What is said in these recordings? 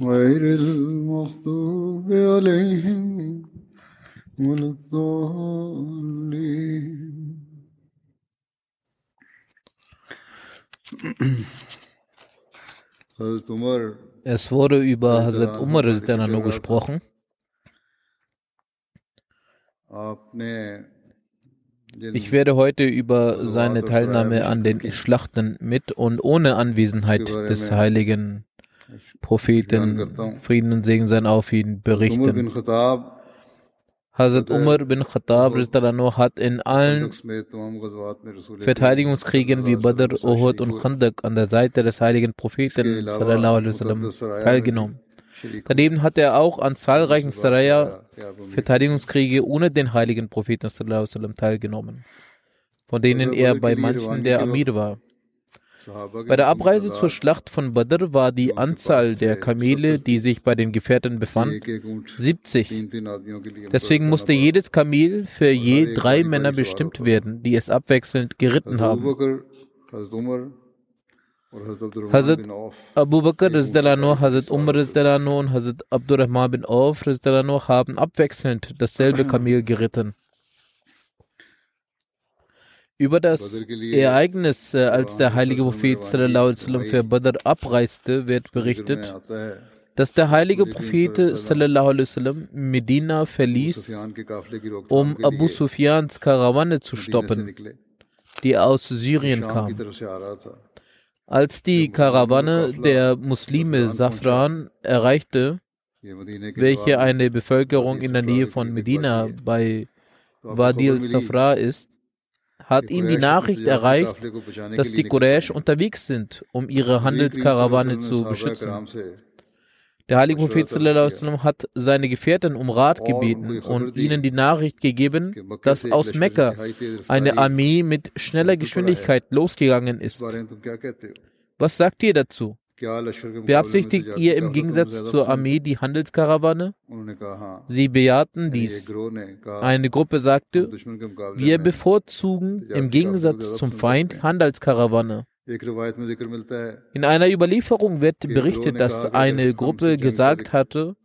غير المغضوب عليهم ولا الضالين. Es wurde über Hazrat Umar Rizdanano gesprochen. Ich werde heute über seine Teilnahme an den Schlachten mit und ohne Anwesenheit des heiligen Propheten, Frieden und Segen sein auf ihn, berichten. Hazrat Umar bin Khattab hat in allen Verteidigungskriegen wie Badr, Uhud und Khandak an der Seite des heiligen Propheten sallam, teilgenommen. Daneben hat er auch an zahlreichen Saraya Verteidigungskriege ohne den heiligen Propheten sallam, teilgenommen, von denen er bei manchen der Amir war. Bei der Abreise zur Schlacht von Badr war die Anzahl der Kamele, die sich bei den Gefährten befand, 70. Deswegen musste jedes Kamel für je drei Männer bestimmt werden, die es abwechselnd geritten haben. Hazrat Abu Bakr Rizdalanur, Hazrat Umar und Hazrat Abdurrahman bin Auf haben abwechselnd dasselbe Kamel geritten. Über das Ereignis, äh, als der heilige Prophet sallallahu alaihi wasallam für Badr abreiste, wird berichtet, dass der heilige Prophet sallallahu alaihi wasallam Medina verließ, um Abu Sufyans Karawane zu stoppen, die aus Syrien kam. Als die Karawane der Muslime Safran erreichte, welche eine Bevölkerung in der Nähe von Medina bei Wadi al-Safra ist, hat ihn die Nachricht erreicht, dass die Quraysh unterwegs sind, um ihre Handelskarawane zu beschützen. Der heilige Prophet hat seine Gefährten um Rat gebeten und ihnen die Nachricht gegeben, dass aus Mekka eine Armee mit schneller Geschwindigkeit losgegangen ist. Was sagt ihr dazu? Beabsichtigt ihr im Gegensatz zur Armee die Handelskarawane? Sie bejahten dies. Eine Gruppe sagte, wir bevorzugen im Gegensatz zum Feind Handelskarawane. In einer Überlieferung wird berichtet, dass eine Gruppe gesagt hatte,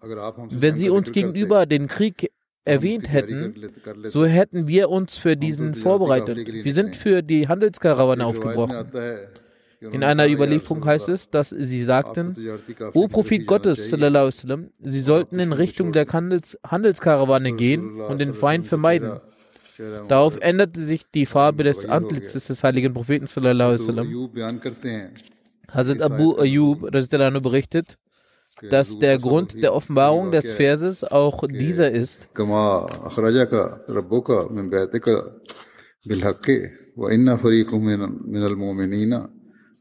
wenn sie uns gegenüber den Krieg erwähnt hätten, so hätten wir uns für diesen vorbereitet. Wir sind für die Handelskarawane aufgebrochen. In einer Überlieferung heißt es, dass sie sagten, O Prophet Gottes, wasallam, sie sollten in Richtung der Handels Handelskarawane gehen und den Feind vermeiden. Darauf änderte sich die Farbe des Antlitzes des heiligen Propheten. Hazrat Abu Ayyub berichtet, dass der Grund der Offenbarung des Verses auch dieser ist,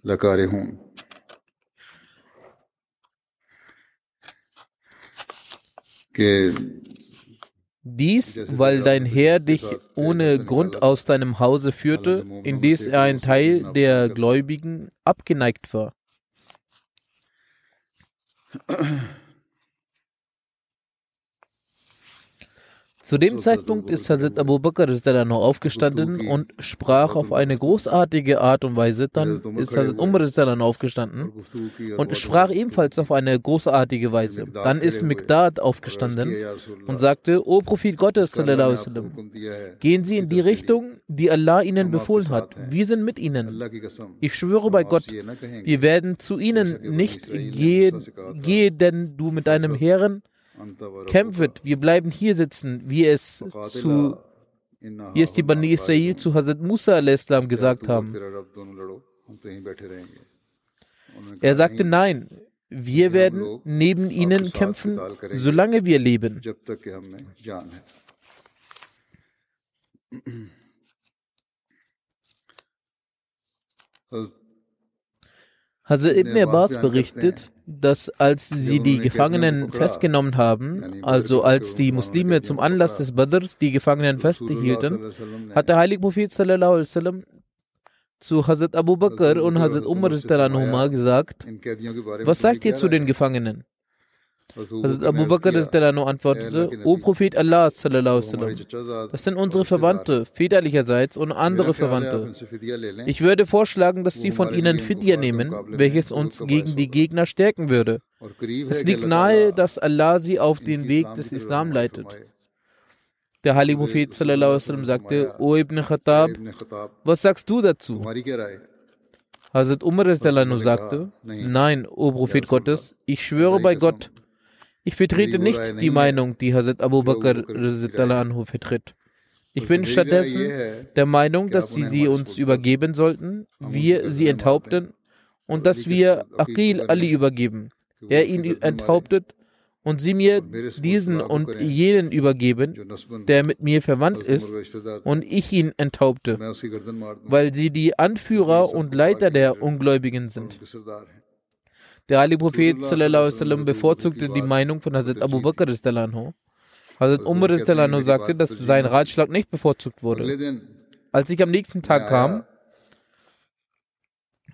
लगा रहे हूँ Dies, weil dein Herr dich ohne Grund aus deinem Hause führte, indes er ein Teil der Gläubigen abgeneigt war. Zu dem Zeitpunkt ist Hazrat Abu Bakr noch aufgestanden und sprach auf eine großartige Art und Weise. Dann ist Hazrat Umar aufgestanden und sprach ebenfalls auf eine großartige Weise. Dann ist Mikdad aufgestanden und sagte, O Prophet Gottes, gehen Sie in die Richtung, die Allah Ihnen befohlen hat. Wir sind mit Ihnen. Ich schwöre bei Gott, wir werden zu Ihnen nicht gehen, gehe denn du mit deinem Herren kämpft, wir bleiben hier sitzen, wie es zu wie es die Bani Israel zu Hazrat Musa al-Islam gesagt haben. Er sagte, nein, wir werden neben ihnen kämpfen, solange wir leben. Hazrat Ibn Abbas berichtet, dass als sie die Gefangenen festgenommen haben, also als die Muslime zum Anlass des Badrs die Gefangenen festhielten, hat der heilige Prophet sallam, zu Hazrat Abu Bakr und Hazrat Umar gesagt, was sagt ihr zu den Gefangenen? Hazrat Abu Bakr antwortete, O Prophet Allah, das sind unsere Verwandte, väterlicherseits und andere Verwandte. Ich würde vorschlagen, dass sie von ihnen Fidya nehmen, welches uns gegen die Gegner stärken würde. Es liegt nahe, dass Allah sie auf den Weg des Islam leitet. Der heilige Prophet sagte, O Ibn Khattab, was sagst du dazu? Hazrat Umar sagte, nein, O Prophet Gottes, ich schwöre bei Gott, ich vertrete nicht die Meinung, die Hazrat Abu Bakr anhu vertritt. Ich bin stattdessen der Meinung, dass sie sie uns übergeben sollten, wir sie enthaupten und dass wir Aqil Ali übergeben. Er ihn enthauptet und sie mir diesen und jenen übergeben, der mit mir verwandt ist, und ich ihn enthaupte, weil sie die Anführer und Leiter der Ungläubigen sind. Der heilige Prophet sallam, bevorzugte die Meinung von Hazrat Abu Bakr. Hazrat Umar sagte, dass sein Ratschlag nicht bevorzugt wurde. Als ich am nächsten Tag kam,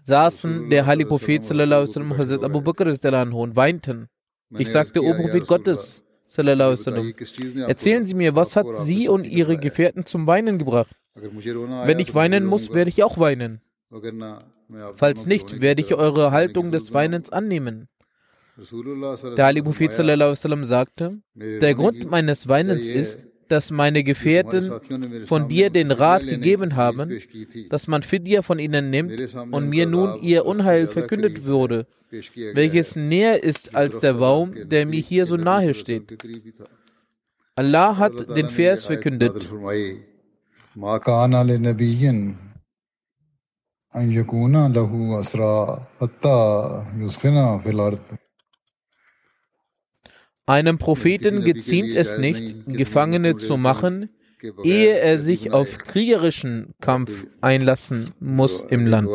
saßen der heilige Prophet sallam, und Hazrat Abu Bakr und weinten. Ich sagte, O Prophet Gottes, erzählen Sie mir, was hat Sie und Ihre Gefährten zum Weinen gebracht? Wenn ich weinen muss, werde ich auch weinen. Falls nicht, werde ich eure Haltung des Weinens annehmen. Der Ali Prophet sagte, der Grund meines Weinens ist, dass meine Gefährten von dir den Rat gegeben haben, dass man Fidya von ihnen nimmt und mir nun ihr Unheil verkündet wurde, welches näher ist als der Baum, der mir hier so nahe steht. Allah hat den Vers verkündet. أن يكون له أسرى حتى يسخن في الأرض Einem Propheten geziemt es nicht, Gefangene zu machen, ehe er sich auf kriegerischen Kampf einlassen muss im Land.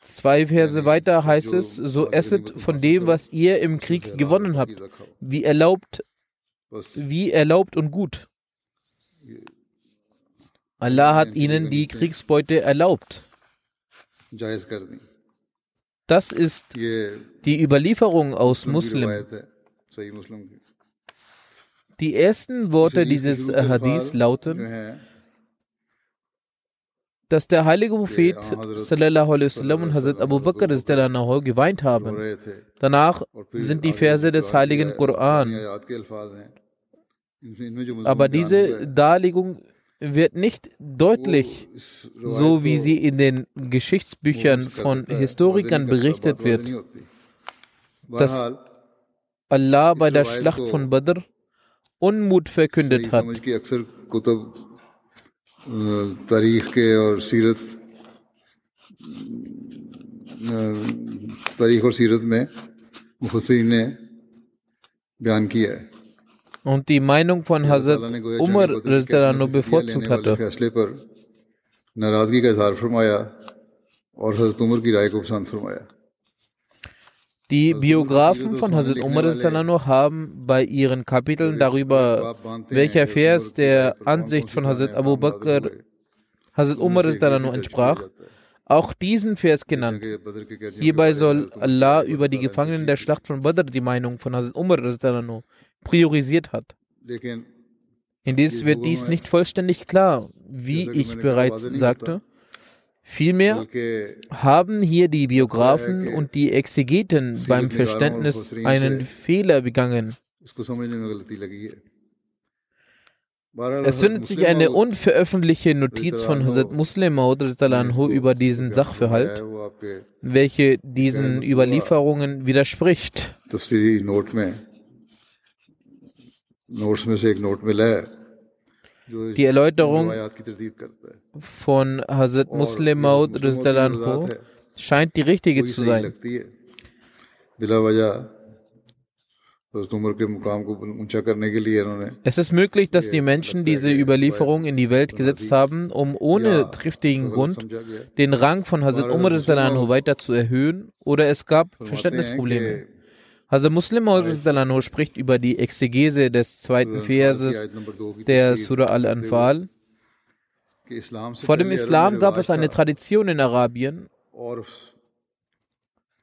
Zwei Verse weiter heißt es, so esset von dem, was ihr im Krieg gewonnen habt, wie erlaubt wie erlaubt und gut. Allah hat ihnen die Kriegsbeute erlaubt. Das ist die Überlieferung aus Muslim. Die ersten Worte dieses Hadith lauten, dass der heilige Prophet sallallahu alaihi wasallam und Hazrat Abu Bakr geweint haben. Danach sind die Verse des heiligen Koran aber diese Darlegung wird nicht deutlich, so wie sie in den Geschichtsbüchern von Historikern berichtet wird, dass Allah bei der Schlacht von Badr Unmut verkündet hat. तारीख और सीरत में मुफसरीन ने बयान किया है und die Meinung von Hazrat Umar nur bevorzugt hatte. Die Biografen von Hazrat Umar haben bei ihren Kapiteln darüber, welcher Vers der Ansicht von Hazrat Abu Bakr, Hazrat Umar entsprach, auch diesen Vers genannt. Hierbei soll Allah über die Gefangenen der Schlacht von Badr die Meinung von Hazrat Umar priorisiert hat. Indes wird dies nicht vollständig klar, wie ich bereits sagte. Vielmehr haben hier die Biografen und die Exegeten beim Verständnis einen Fehler begangen. Es findet sich eine unveröffentlichte Notiz von Hazrat Muslim über diesen Sachverhalt, welche diesen Überlieferungen widerspricht. Die Erläuterung von Hazrat Muslim Maud scheint die richtige zu sein. Es ist möglich, dass die Menschen diese Überlieferung in die Welt gesetzt haben, um ohne triftigen Grund den Rang von Hazrat Umar weiter zu erhöhen, oder es gab Verständnisprobleme. Hazrat Muslim spricht über die Exegese des zweiten Verses der Surah Al-Anfal. Vor dem Islam gab es eine Tradition in Arabien,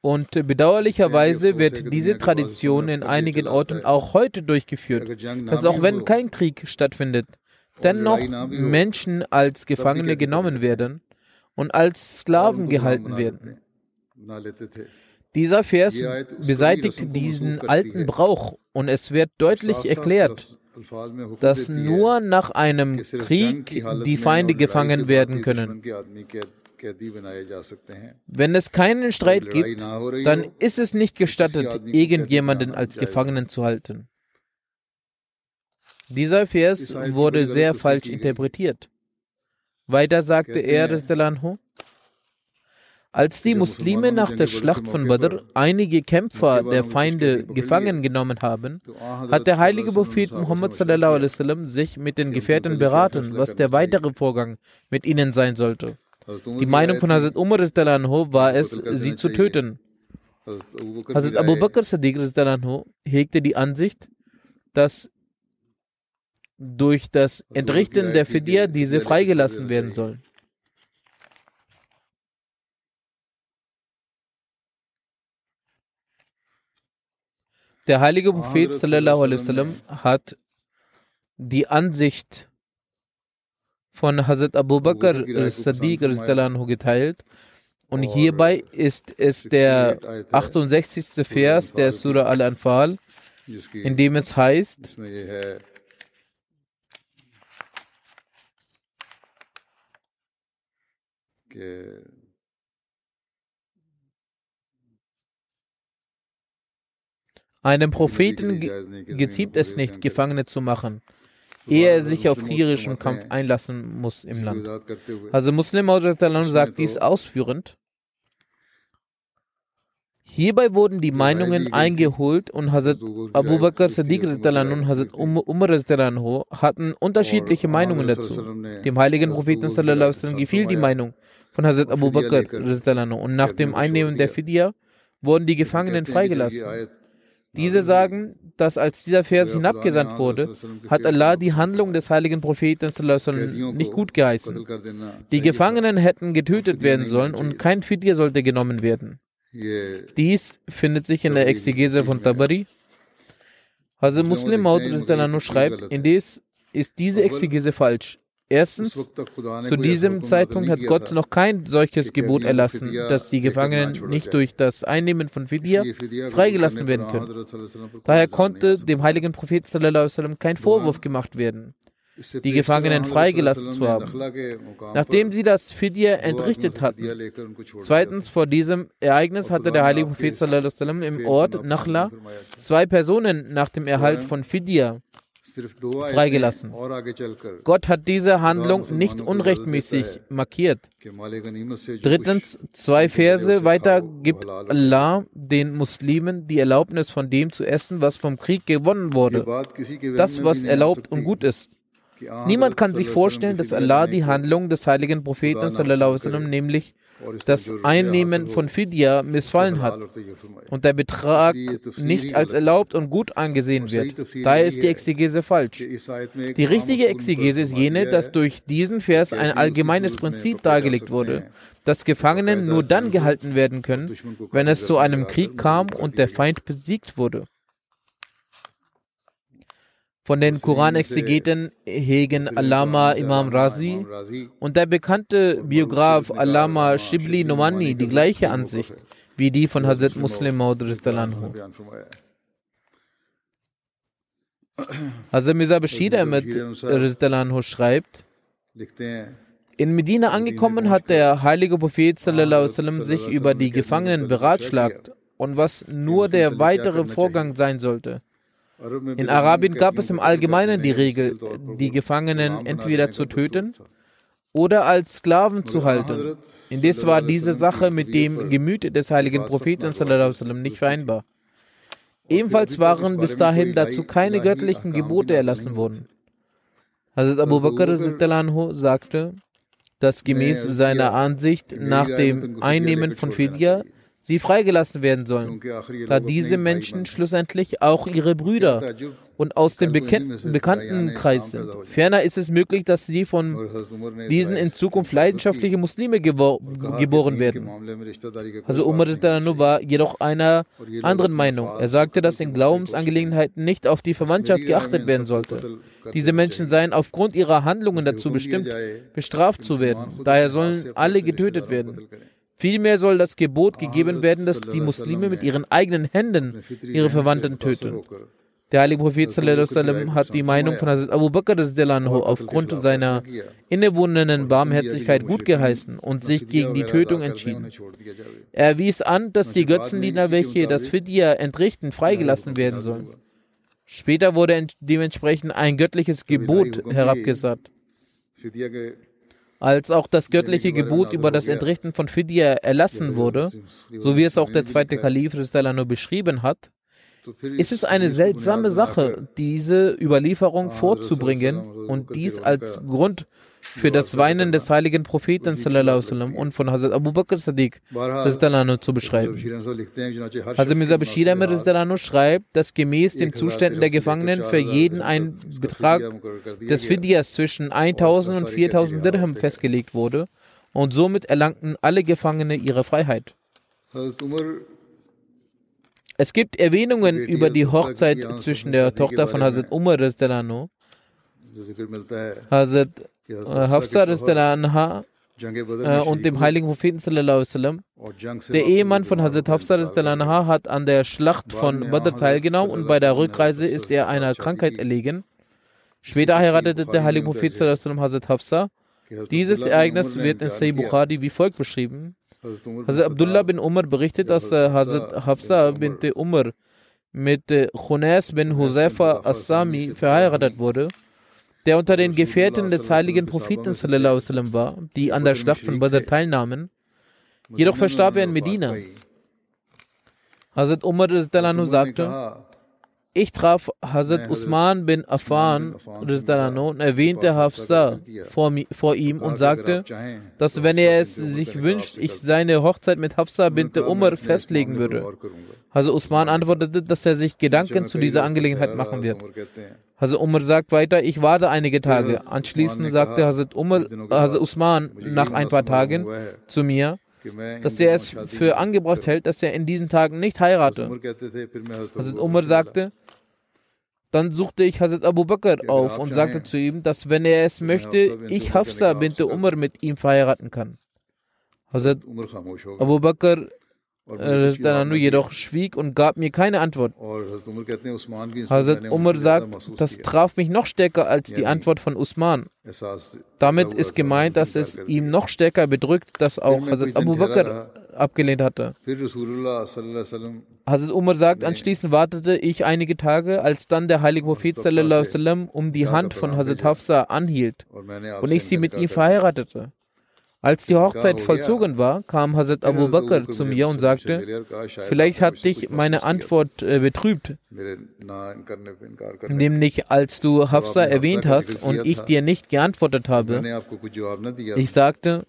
und bedauerlicherweise wird diese Tradition in einigen Orten auch heute durchgeführt, dass auch wenn kein Krieg stattfindet, dennoch Menschen als Gefangene genommen werden und als Sklaven gehalten werden. Dieser Vers beseitigt diesen alten Brauch und es wird deutlich erklärt, dass nur nach einem Krieg die Feinde gefangen werden können. Wenn es keinen Streit gibt, dann ist es nicht gestattet, irgendjemanden als Gefangenen zu halten. Dieser Vers wurde sehr falsch interpretiert. Weiter sagte er, als die Muslime nach der Schlacht von Badr einige Kämpfer der Feinde gefangen genommen haben, hat der heilige Prophet Muhammad sich mit den Gefährten beraten, was der weitere Vorgang mit ihnen sein sollte. Die Meinung von Hazrat Umar war es, sie zu töten. Hazrat Abu Bakr Sadiq hegte die Ansicht, dass durch das Entrichten der Fidya diese freigelassen werden sollen. Der heilige Prophet hat die Ansicht von Hazrat Abu Bakr Sadiq geteilt. Und hierbei ist es der 68. Vers der Surah Al-Anfal, in dem es heißt, einem Propheten geziemt es nicht, Gefangene zu machen ehe er sich auf kriegerischen Kampf einlassen muss im Land. Also Muslim sagt dies ausführend. Hierbei wurden die Meinungen eingeholt und Hazrat Abu Bakr Sadiq und Hazrat Umar hatten unterschiedliche Meinungen dazu. Dem heiligen Propheten gefiel die Meinung von Hazrat Abu Bakr und nach dem Einnehmen der Fidya wurden die Gefangenen freigelassen. Diese sagen, dass als dieser Vers hinabgesandt wurde, hat Allah die Handlung des heiligen Propheten nicht gut geheißen. Die Gefangenen hätten getötet werden sollen und kein Fidya sollte genommen werden. Dies findet sich in der Exegese von Tabari. Hazrat Muslim Maud schreibt, indes ist diese Exegese falsch. Erstens, zu diesem Zeitpunkt hat Gott noch kein solches Gebot erlassen, dass die Gefangenen nicht durch das Einnehmen von Fidya freigelassen werden können. Daher konnte dem heiligen Propheten kein Vorwurf gemacht werden, die Gefangenen freigelassen zu haben, nachdem sie das Fidya entrichtet hatten. Zweitens, vor diesem Ereignis hatte der heilige Prophet im Ort Nachla zwei Personen nach dem Erhalt von Fidya freigelassen. Gott hat diese Handlung nicht unrechtmäßig markiert. Drittens, zwei Verse weiter gibt Allah den Muslimen die Erlaubnis von dem zu essen, was vom Krieg gewonnen wurde. Das, was erlaubt und gut ist. Niemand kann sich vorstellen, dass Allah die Handlung des heiligen Propheten, sallam, nämlich das Einnehmen von Fidya, missfallen hat und der Betrag nicht als erlaubt und gut angesehen wird. Daher ist die Exegese falsch. Die richtige Exegese ist jene, dass durch diesen Vers ein allgemeines Prinzip dargelegt wurde, dass Gefangenen nur dann gehalten werden können, wenn es zu einem Krieg kam und der Feind besiegt wurde. Von den Koranexegeten hegen Alama Imam Razi und der bekannte Biograf Alama Shibli Nomani die gleiche Ansicht wie die von Hazrat Muslim Maud Rizdalanhu. Hazrat Mirza Bashir Ahmed Rizdalanhu schreibt, in Medina angekommen hat der heilige Prophet sallam, sich über die Gefangenen beratschlagt und was nur der weitere Vorgang sein sollte. In Arabien gab es im Allgemeinen die Regel, die Gefangenen entweder zu töten oder als Sklaven zu halten. Indes war diese Sache mit dem Gemüt des heiligen Propheten nicht vereinbar. Ebenfalls waren bis dahin dazu keine göttlichen Gebote erlassen worden. Hazrat Abu Bakr sagte, dass gemäß seiner Ansicht nach dem Einnehmen von Fidya sie freigelassen werden sollen, da diese Menschen schlussendlich auch ihre Brüder und aus dem bekannten Kreis sind. Ferner ist es möglich, dass sie von diesen in Zukunft leidenschaftliche Muslime geboren werden. Also Umar war jedoch einer anderen Meinung. Er sagte, dass in Glaubensangelegenheiten nicht auf die Verwandtschaft geachtet werden sollte. Diese Menschen seien aufgrund ihrer Handlungen dazu bestimmt, bestraft zu werden. Daher sollen alle getötet werden. Vielmehr soll das Gebot gegeben werden, dass die Muslime mit ihren eigenen Händen ihre Verwandten töten. Der heilige Prophet sallam, hat die Meinung von Hazrat Abu Bakr aufgrund seiner innewohnenden Barmherzigkeit gut geheißen und sich gegen die Tötung entschieden. Er wies an, dass die Götzendiener, welche das Fidya entrichten, freigelassen werden sollen. Später wurde dementsprechend ein göttliches Gebot herabgesagt. Als auch das göttliche Gebot über das Entrichten von Fidya erlassen wurde, so wie es auch der zweite Kalif nur beschrieben hat, ist es eine seltsame Sache, diese Überlieferung vorzubringen und dies als Grund für das Weinen des heiligen Propheten und von Hazrat Abu Bakr Sadiq zu beschreiben. Hazrat Mirza Bashir Ahmed schreibt, dass gemäß den Zuständen der Gefangenen für jeden ein Betrag des Fidyas zwischen 1000 und 4000 Dirham festgelegt wurde und somit erlangten alle Gefangene ihre Freiheit. Es gibt Erwähnungen über die Hochzeit zwischen der Tochter von Hazrat Umar Hazrat Hafsa anha, und dem heiligen Propheten sallam. Der Ehemann von Hazrat Hafsa anha hat an der Schlacht von Badr teilgenommen und bei der Rückreise ist er einer Krankheit erlegen. Später heiratete der heilige Prophet sallam Hazrat Hafsa. Dieses Ereignis wird in Sayyid Bukhari wie folgt beschrieben. Hazrat Abdullah bin Umar berichtet, dass Hazrat Hafsa bint Umar mit Khunas bin Huzaifa Assami verheiratet wurde der unter den Gefährten des heiligen Propheten sallam, war, die an der Schlacht von Badr teilnahmen. Jedoch verstarb er in Medina. Hazrat Umar sagte, ich traf Hazrat Usman bin Affan und erwähnte Hafsa vor, vor, ihm und sagte, dass wenn er es sich wünscht, ich seine Hochzeit mit Hafsa bin Umar festlegen würde. Hazrat Usman antwortete, dass er sich Gedanken zu dieser Angelegenheit machen wird. Hazrat Umar sagt weiter, ich warte einige Tage. Anschließend sagte Hazrat, Umar, Hazrat Usman nach ein paar Tagen zu mir, dass er es für angebracht hält, dass er in diesen Tagen nicht heirate. Hazrat Umar sagte, dann suchte ich Hazrat Abu Bakr auf und sagte zu ihm, dass wenn er es möchte, ich Hafsa bint Umar mit ihm verheiraten kann. Hazrat Abu Bakr Rizdananu jedoch schwieg und gab mir keine Antwort. Hazrat Umar sagt, das traf mich noch stärker als die Antwort von Usman. Damit ist gemeint, dass es ihm noch stärker bedrückt, dass auch Hazrat Abu Bakr abgelehnt hatte. Hazrat Umar sagt, anschließend wartete ich einige Tage, als dann der heilige Prophet sallam, um die Hand von Hazrat Hafsa anhielt und ich sie mit ihm verheiratete. Als die Hochzeit vollzogen war, kam Hazrat Abu Bakr zu mir und sagte, vielleicht hat dich meine Antwort äh, betrübt. Nämlich als du Hafsa erwähnt hast und ich dir nicht geantwortet habe. Ich sagte,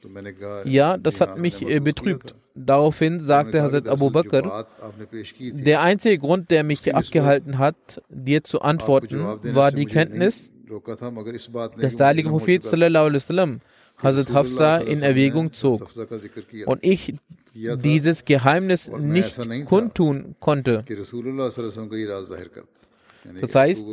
ja, das hat mich äh, betrübt. Daraufhin sagte Hazrat Abu Bakr, der einzige Grund, der mich abgehalten hat, dir zu antworten, war die Kenntnis, dass der heilige Prophet sallallahu alaihi wasallam Hazrat Hafsa in Erwägung zog und ich dieses Geheimnis nicht kundtun konnte. Das heißt,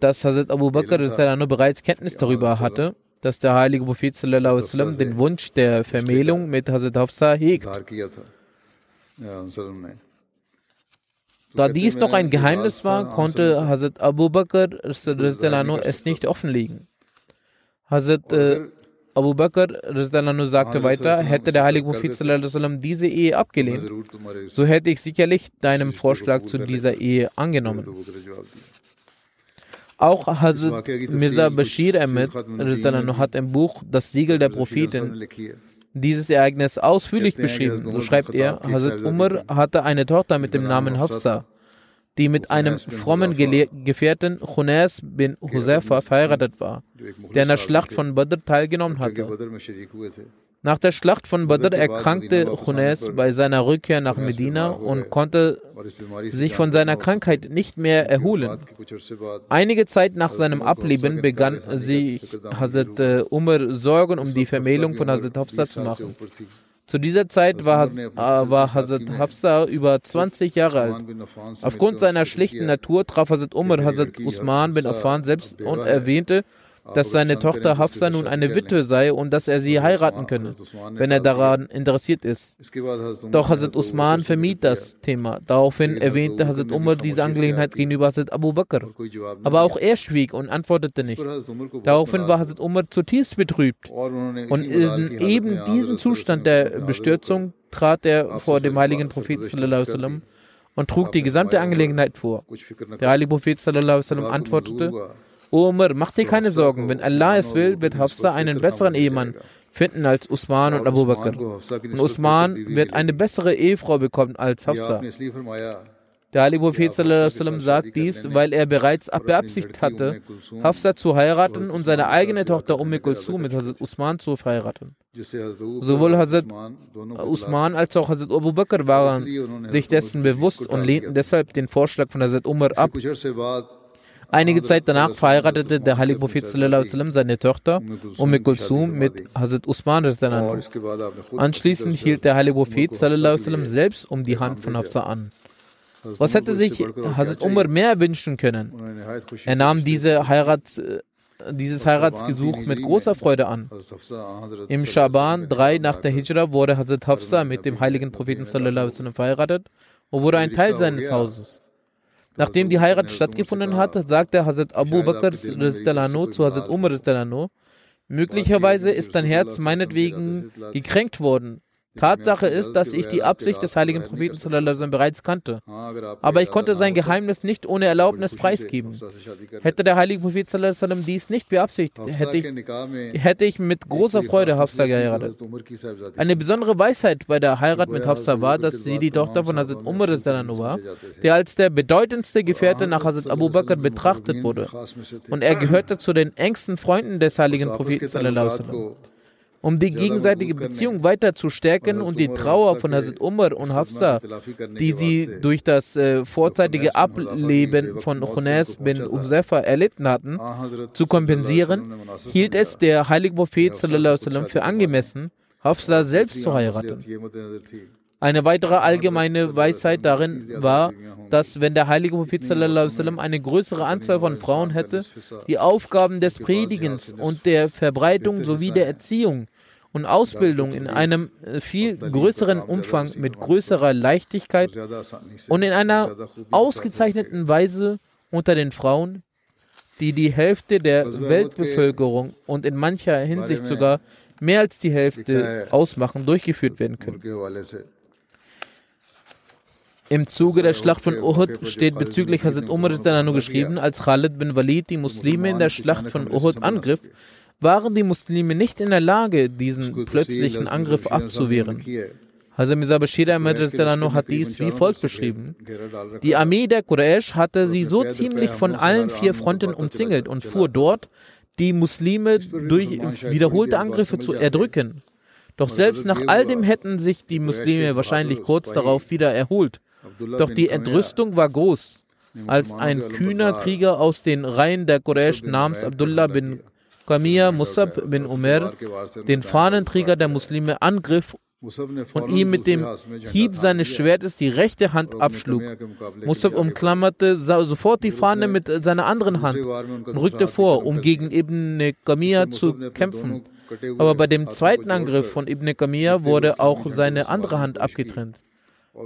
dass Hazrat Abu Bakr bereits Kenntnis darüber hatte, dass der heilige Prophet sallam, den Wunsch der Vermählung mit Hazrat Hafsa hegt. Da dies noch ein Geheimnis war, konnte Hazrat Abu Bakr es nicht offenlegen. Hazrat äh, Abu Bakr sagte weiter, hätte der heilige Prophet diese Ehe abgelehnt, so hätte ich sicherlich deinen Vorschlag zu dieser Ehe angenommen. Auch Hazrat Mirza Bashir Ahmed hat im Buch Das Siegel der Propheten dieses Ereignis ausführlich beschrieben. So schreibt er, Hazrat Umar hatte eine Tochter mit dem Namen Hafsa die mit einem frommen Gele Gefährten Hunes bin Husefa verheiratet war, der an der Schlacht von Badr teilgenommen hatte. Nach der Schlacht von Badr erkrankte Hunes bei seiner Rückkehr nach Medina und konnte sich von seiner Krankheit nicht mehr erholen. Einige Zeit nach seinem Ableben begann sich Hazrat äh, Umar Sorgen um die Vermählung von Hazrat Hafsa zu machen. Zu dieser Zeit war, war Hazrat Hafsa über 20 Jahre alt. Aufgrund seiner schlichten Natur traf Hazrat Umar Hazrat Usman bin Affan selbst und erwähnte, dass seine Tochter Hafsa nun eine Witwe sei und dass er sie heiraten könne, wenn er daran interessiert ist. Doch Hazrat Usman vermied das Thema. Daraufhin erwähnte Hazrat Umar diese Angelegenheit gegenüber Hazrat Abu Bakr. Aber auch er schwieg und antwortete nicht. Daraufhin war Hazrat Umar zutiefst betrübt. Und in eben diesen Zustand der Bestürzung trat er vor dem heiligen Propheten und trug die gesamte Angelegenheit vor. Der heilige Prophet antwortete, Umar, mach dir keine Sorgen. Wenn Allah es will, wird Hafsa einen besseren Ehemann finden als Usman und Abu Bakr. Und Usman wird eine bessere Ehefrau bekommen als Hafsa. Der Ali Prophet sagt dies, weil er bereits beabsichtigt hatte, Hafsa zu heiraten und seine eigene Tochter Umm Kulsum mit Hazrat Usman zu verheiraten. Sowohl Hazrat Usman als auch Hazrat Abu Bakr waren sich dessen bewusst und lehnten deshalb den Vorschlag von Hazrat Umar ab. Einige Zeit danach verheiratete der heilige Prophet seine Tochter Umm Kulsum mit Hazrat Usman. Anschließend hielt der heilige Prophet selbst um die Hand von Hafsa an. Was hätte sich Hazrat Umar mehr wünschen können? Er nahm diese Heirats, dieses Heiratsgesuch mit großer Freude an. Im Schaban 3 nach der Hijra wurde Hazrat Hafsa mit dem heiligen Propheten verheiratet. Und wurde ein Teil seines Hauses. Nachdem die Heirat stattgefunden hat, sagte Hazrat Abu Bakr zu Hazrat Umar, möglicherweise ist dein Herz meinetwegen gekränkt worden. Tatsache ist, dass ich die Absicht des heiligen Propheten bereits kannte. Aber ich konnte sein Geheimnis nicht ohne Erlaubnis preisgeben. Hätte der heilige Prophet dies nicht beabsichtigt, hätte ich, hätte ich mit großer Freude Hafsa geheiratet. Eine besondere Weisheit bei der Heirat mit Hafsa war, dass sie die Tochter von Hazrat Umar war, der als der bedeutendste Gefährte nach Hazrat Abu Bakr betrachtet wurde. Und er gehörte zu den engsten Freunden des heiligen Propheten. Um die gegenseitige Beziehung weiter zu stärken und die Trauer von Hazrat Umar und Hafsa, die sie durch das äh, vorzeitige Ableben von Khunes bin Uzefa erlitten hatten, zu kompensieren, hielt es der heilige Prophet für angemessen, Hafsa selbst zu heiraten. Eine weitere allgemeine Weisheit darin war, dass wenn der heilige Prophet eine größere Anzahl von Frauen hätte, die Aufgaben des Predigens und der Verbreitung sowie der Erziehung und Ausbildung in einem äh, viel größeren Umfang mit größerer Leichtigkeit und in einer ausgezeichneten Weise unter den Frauen, die die Hälfte der Weltbevölkerung und in mancher Hinsicht sogar mehr als die Hälfte ausmachen, durchgeführt werden können. Im Zuge der Schlacht von Uhud steht bezüglich Hazrat Umar geschrieben, als Khalid bin Walid die Muslime in der Schlacht von Uhud angriff, waren die Muslime nicht in der Lage, diesen plötzlichen Angriff abzuwehren. Hazrat Mirza Bashir Ahmed hat dies wie folgt beschrieben. Die Armee der Quraysh hatte sie so ziemlich von allen vier Fronten umzingelt und fuhr dort, die Muslime durch wiederholte Angriffe zu erdrücken. Doch selbst nach all dem hätten sich die Muslime wahrscheinlich kurz darauf wieder erholt. Doch die Entrüstung war groß, als ein kühner Krieger aus den Reihen der Quraysh namens Abdullah bin Qamir Musab bin Umar den Fahnenträger der Muslime angriff und ihm mit dem Hieb seines Schwertes die rechte Hand abschlug. Musab umklammerte sofort die Fahne mit seiner anderen Hand und rückte vor, um gegen Ibn Qamir zu kämpfen. Aber bei dem zweiten Angriff von Ibn Qamir wurde auch seine andere Hand abgetrennt.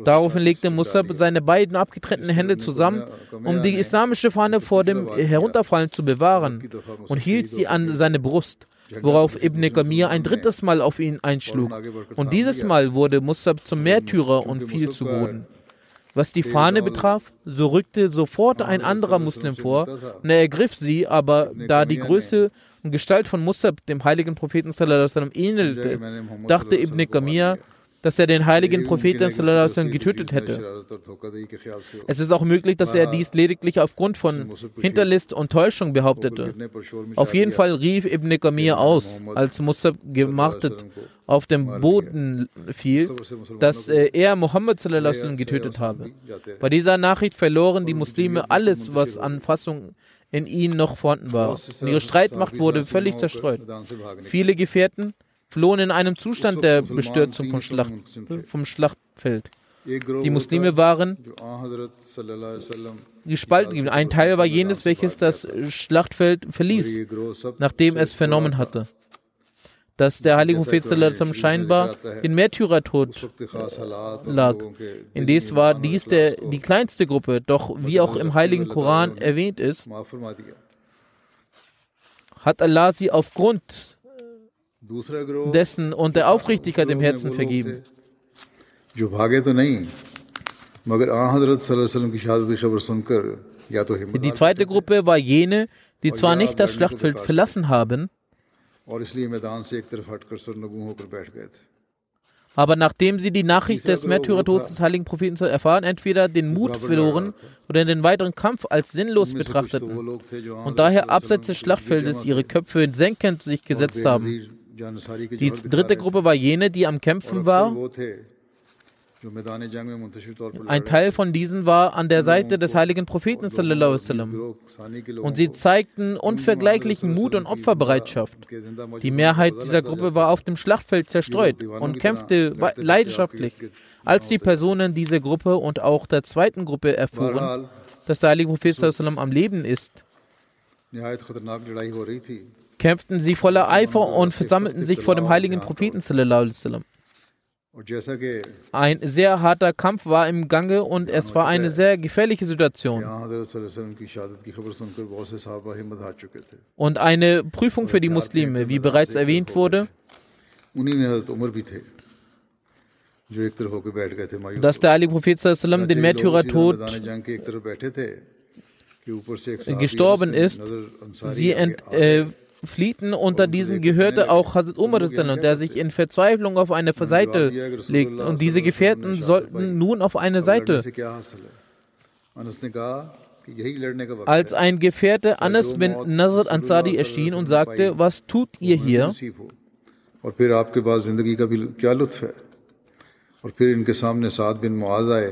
Daraufhin legte Musab seine beiden abgetrennten Hände zusammen, um die islamische Fahne vor dem Herunterfallen zu bewahren, und hielt sie an seine Brust, worauf Ibn Qamir ein drittes Mal auf ihn einschlug. Und dieses Mal wurde Musab zum Märtyrer und fiel zu Boden. Was die Fahne betraf, so rückte sofort ein anderer Muslim vor und er ergriff sie, aber da die Größe und Gestalt von Musab dem heiligen Propheten ähnelte, dachte Ibn Qamir, dass er den heiligen Propheten getötet hätte. Es ist auch möglich, dass er dies lediglich aufgrund von Hinterlist und Täuschung behauptete. Auf jeden Fall rief Ibn Qamir aus, als Musab gemartet auf dem Boden fiel, dass er Mohammed getötet habe. Bei dieser Nachricht verloren die Muslime alles, was an Fassung in ihnen noch vorhanden war. Und ihre Streitmacht wurde völlig zerstreut. Viele Gefährten flohen in einem Zustand der Bestürzung vom, Schlacht, vom Schlachtfeld. Die Muslime waren gespalten. Ein Teil war jenes, welches das Schlachtfeld verließ, nachdem es vernommen hatte, dass der heilige Prophet scheinbar in Märtyrertod lag. Indes war dies der, die kleinste Gruppe, doch wie auch im heiligen Koran erwähnt ist, hat Allah sie aufgrund dessen und der Aufrichtigkeit im Herzen vergeben. Die zweite Gruppe war jene, die zwar nicht das Schlachtfeld verlassen haben, aber nachdem sie die Nachricht des Märtyrertods des heiligen Propheten erfahren, entweder den Mut verloren oder den weiteren Kampf als sinnlos betrachteten und daher abseits des Schlachtfeldes ihre Köpfe senkend sich gesetzt haben. Die dritte Gruppe war jene, die am Kämpfen war. Ein Teil von diesen war an der Seite des heiligen Propheten. Und sie zeigten unvergleichlichen Mut und Opferbereitschaft. Die Mehrheit dieser Gruppe war auf dem Schlachtfeld zerstreut und kämpfte leidenschaftlich. Als die Personen dieser Gruppe und auch der zweiten Gruppe erfuhren, dass der heilige Prophet am Leben ist, kämpften sie voller Eifer und versammelten sich vor dem heiligen Propheten. Ein sehr harter Kampf war im Gange und es war eine sehr gefährliche Situation. Und eine Prüfung für die Muslime, wie bereits erwähnt wurde, dass der heilige Prophet den Märtyrertod gestorben ist. Sie ent, äh, fliehten. Unter diesen gehörte auch Hazrat Umar, der sich in Verzweiflung auf eine Seite legt. Und diese Gefährten sollten nun auf eine Seite. Als ein Gefährte Anas bin Nazar Ansari erschien und sagte, was tut ihr hier?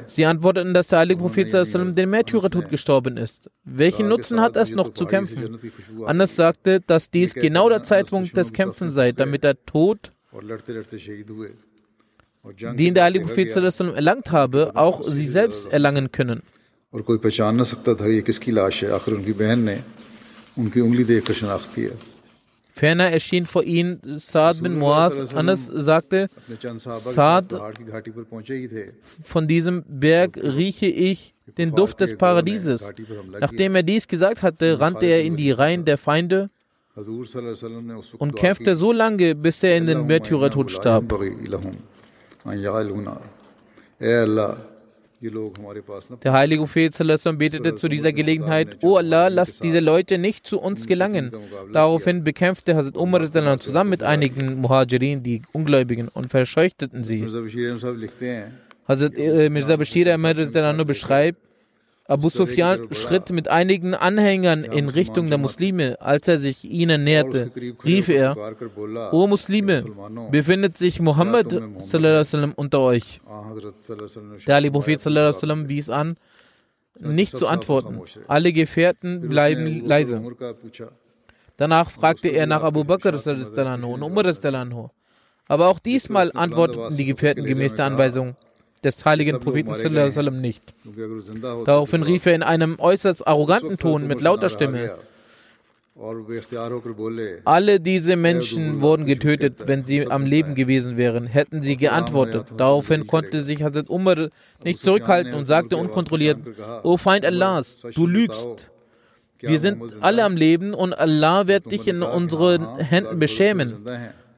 Sie antworteten, dass der heilige Prophet den Märtyrertod gestorben ist. Welchen Nutzen hat es noch zu kämpfen? Anders sagte, dass dies genau der Zeitpunkt des Kämpfens sei, damit der Tod, den der heilige Prophet erlangt habe, auch sie selbst erlangen können. Und کوئی پہچان نہ dass تھا یہ کس کی لاش ہے آخر ان کی بہن نے ان کی انگلی دیکھ Ferner erschien vor ihnen Saad bin Muaz. Anas sagte, Saad, von diesem Berg rieche ich den Duft des Paradieses. Nachdem er dies gesagt hatte, rannte er in die Reihen der Feinde und kämpfte so lange, bis er in den Märtyrertod starb. Der heilige Prophet betete zu dieser Gelegenheit, O Allah, lass diese Leute nicht zu uns gelangen. Daraufhin bekämpfte Hazrat Umar zusammen mit einigen Muhajirin, die Ungläubigen, und verscheuchteten sie. Hazrat äh, Mirza Bashir Ahmad beschreibt, Abu Sufyan schritt mit einigen Anhängern in Richtung der Muslime. Als er sich ihnen näherte, rief er, O Muslime, befindet sich Muhammad sallam, unter euch? Der Ali Prophet sallam, wies an, nicht zu antworten. Alle Gefährten bleiben leise. Danach fragte er nach Abu Bakr und Umar. Aber auch diesmal antworteten die Gefährten gemäß der Anweisung des heiligen Propheten sallam, nicht. Daraufhin rief er in einem äußerst arroganten Ton mit lauter Stimme, alle diese Menschen wurden getötet, wenn sie am Leben gewesen wären, hätten sie geantwortet. Daraufhin konnte sich Hazrat Umar nicht zurückhalten und sagte unkontrolliert, O Feind Allahs, du lügst. Wir sind alle am Leben und Allah wird dich in unseren Händen beschämen.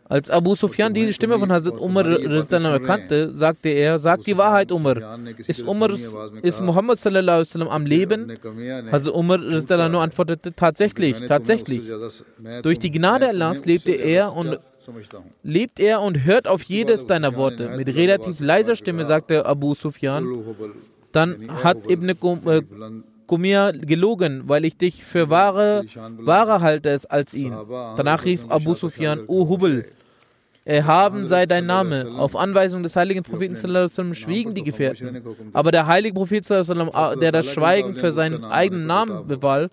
Als Abu Sufyan diese Stimme von Hazrat Umar erkannte, sagte er, sag die Wahrheit, Umar. Ist, Umar, ist Muhammad sallam, am Leben? Hazrat Umar antwortete, tatsächlich, tatsächlich. Durch die Gnade Allahs lebte er und lebt er und hört auf jedes deiner Worte. Mit relativ leiser Stimme sagte Abu Sufyan, dann hat Ibn Kumir gelogen, weil ich dich für wahre, wahrer halte als ihn. Danach rief Abu Sufyan, O Hubel, Erhaben sei dein Name. Auf Anweisung des heiligen Propheten schwiegen die Gefährten. Aber der heilige Prophet, der das Schweigen für seinen eigenen Namen bewahl,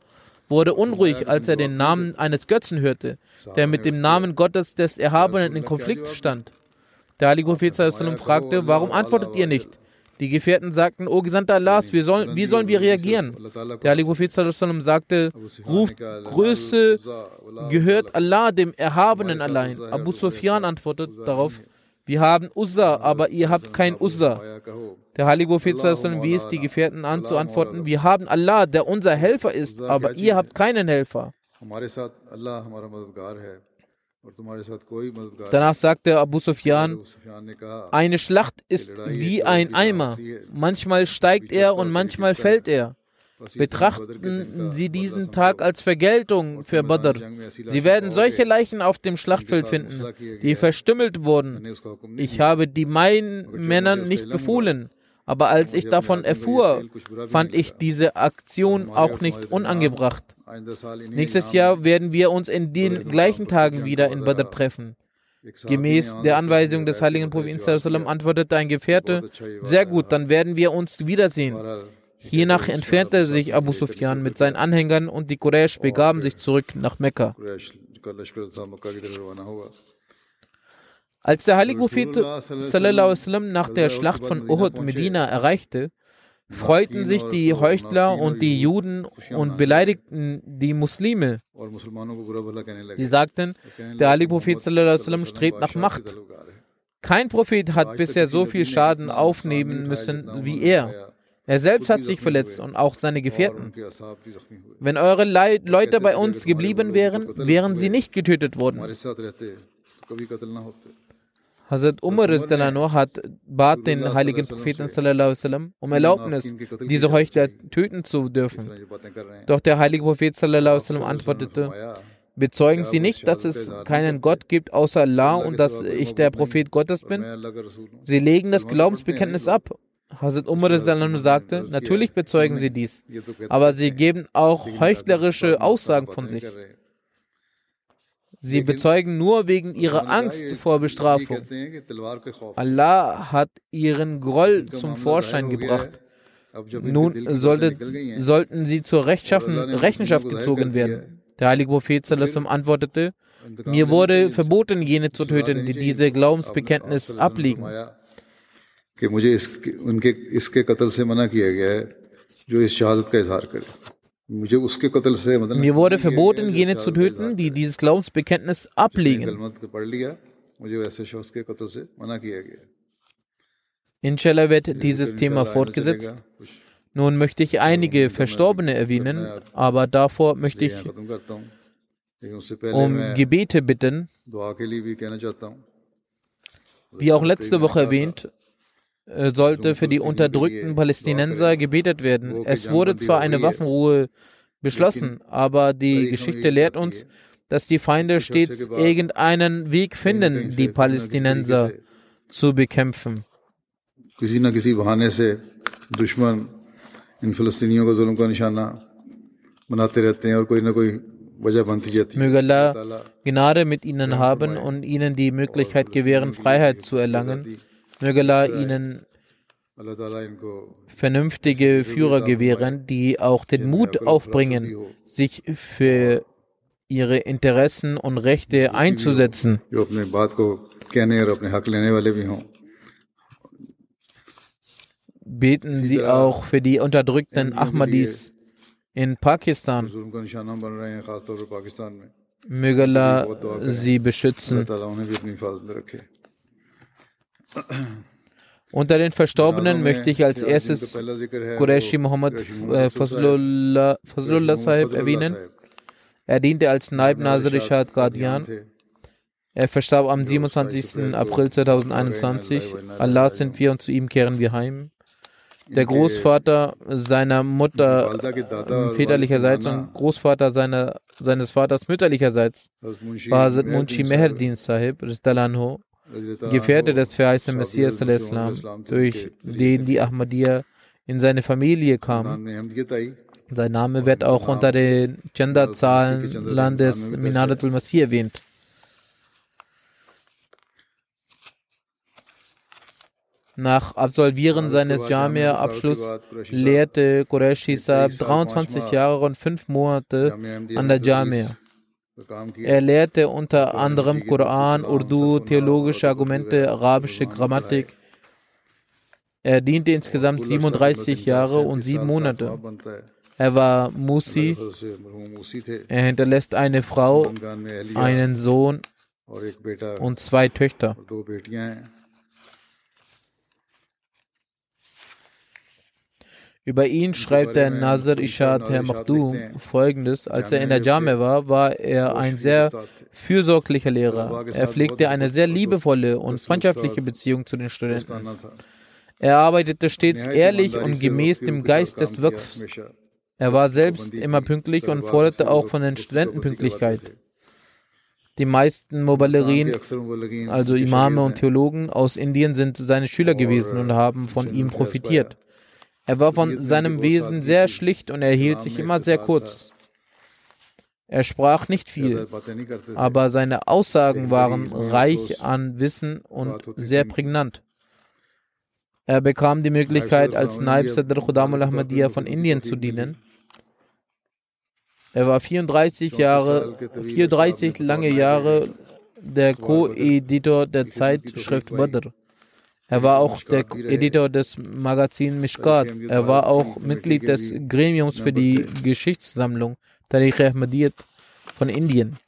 wurde unruhig, als er den Namen eines Götzen hörte, der mit dem Namen Gottes des Erhabenen in Konflikt stand. Der heilige Prophet fragte, warum antwortet ihr nicht? Die Gefährten sagten, O Gesandter Allahs, wie sollen, wie sollen wir reagieren? Der Ali Prophet sagte, ruft Größe gehört Allah, dem Erhabenen allein. Abu Sufyan antwortet darauf, wir haben Uzza, aber ihr habt kein Uzza. Der heilige Prophet wies die Gefährten an zu antworten, wir haben Allah, der unser Helfer ist, aber ihr habt keinen Helfer. Danach sagte Abu Sufyan, eine Schlacht ist wie ein Eimer. Manchmal steigt er und manchmal fällt er. Betrachten Sie diesen Tag als Vergeltung für Badr. Sie werden solche Leichen auf dem Schlachtfeld finden, die verstümmelt wurden. Ich habe die meinen Männern nicht befohlen. Aber als ich davon erfuhr, fand ich diese Aktion auch nicht unangebracht. Nächstes Jahr werden wir uns in den gleichen Tagen wieder in Badr treffen. Gemäß der Anweisung des heiligen Propheten antwortete ein Gefährte, sehr gut, dann werden wir uns wiedersehen. Hiernach entfernte sich Abu Sufyan mit seinen Anhängern und die Quraysh begaben sich zurück nach Mekka. Als der heilige Prophet sallam, nach der Schlacht von Uhud Medina erreichte, freuten sich die Heuchler und die Juden und beleidigten die Muslime. Sie sagten, der heilige Prophet sallam, strebt nach Macht. Kein Prophet hat bisher so viel Schaden aufnehmen müssen wie er. Er selbst hat sich verletzt und auch seine Gefährten. Wenn eure Le Leute bei uns geblieben wären, wären sie nicht getötet worden. Hazrat Umar hat bat den heiligen Propheten sallam, um Erlaubnis, diese Heuchler töten zu dürfen. Doch der heilige Prophet sallam, antwortete, bezeugen Sie nicht, dass es keinen Gott gibt außer Allah und dass ich der Prophet Gottes bin? Sie legen das Glaubensbekenntnis ab. Hazrat Umar sagte, natürlich bezeugen sie dies, aber sie geben auch heuchlerische Aussagen von sich. Sie bezeugen nur wegen ihrer Angst vor Bestrafung. Allah hat ihren Groll zum Vorschein gebracht. Nun sollte, sollten sie zur Rechenschaft gezogen werden. Der heilige Prophet antwortete, mir wurde verboten, jene zu töten, die diese Glaubensbekenntnis ablegen. Mir wurde verboten, jene zu töten, die dieses Glaubensbekenntnis ablegen. Inshallah wird dieses Thema fortgesetzt. Nun möchte ich einige Verstorbene erwähnen, aber davor möchte ich um Gebete bitten. Wie auch letzte Woche erwähnt, äh, sollte für die unterdrückten Palästinenser gebetet werden. Es wurde zwar eine Waffenruhe beschlossen, aber die Geschichte lehrt uns, dass die Feinde stets irgendeinen Weg finden, die Palästinenser zu bekämpfen. Möge Allah Gnade mit ihnen haben und ihnen die Möglichkeit gewähren, Freiheit zu erlangen. Möge Allah ihnen vernünftige Führer gewähren, die auch den Mut aufbringen, sich für ihre Interessen und Rechte einzusetzen. Beten Sie auch für die unterdrückten Ahmadis in Pakistan. Möge Allah sie beschützen. Unter den Verstorbenen möchte ich als erstes Qureshi Muhammad äh, Fazlullah, Fazlullah Sahib erwähnen. Er diente als Naib Nazir Ishad Qadian. Er verstarb am 27. April 2021. Allah sind wir und zu ihm kehren wir heim. Der Großvater seiner Mutter väterlicherseits und Großvater seiner, seines Vaters mütterlicherseits war Hazrat Munshi Meherdin Sahib, Ristalanho, Gefährte des verheißenen Messias, durch den die Ahmadiyya in seine Familie kam. Sein Name wird auch unter den Gender-Zahlen des Minaratul Masih erwähnt. Nach Absolvieren seines Jamia-Abschlusses lehrte Qureshi Saab 23 Jahre und 5 Monate an der Jamia. Er lehrte unter anderem Koran, Urdu, theologische Argumente, arabische Grammatik. Er diente insgesamt 37 Jahre und 7 Monate. Er war Musi. Er hinterlässt eine Frau, einen Sohn und zwei Töchter. Über ihn schreibt der Nazir Ishad Herr Makhdoom folgendes: Als er in der Jame war, war er ein sehr fürsorglicher Lehrer. Er pflegte eine sehr liebevolle und freundschaftliche Beziehung zu den Studenten. Er arbeitete stets ehrlich und gemäß dem Geist des Waqfs. Er war selbst immer pünktlich und forderte auch von den Studenten Pünktlichkeit. Die meisten Mubalerin, also Imame und Theologen aus Indien, sind seine Schüler gewesen und haben von ihm profitiert. Er war von seinem Wesen sehr schlicht und er hielt sich immer sehr kurz. Er sprach nicht viel, aber seine Aussagen waren reich an Wissen und sehr prägnant. Er bekam die Möglichkeit, als Naib Sadr Khudamul Ahmadiyya von Indien zu dienen. Er war 34 Jahre, 34 lange Jahre der Co-Editor der Zeitschrift Badr. Er war auch der Editor des Magazins Mishkat. Er war auch Mitglied des Gremiums für die Geschichtssammlung Tariq Ahmadiyyat von Indien.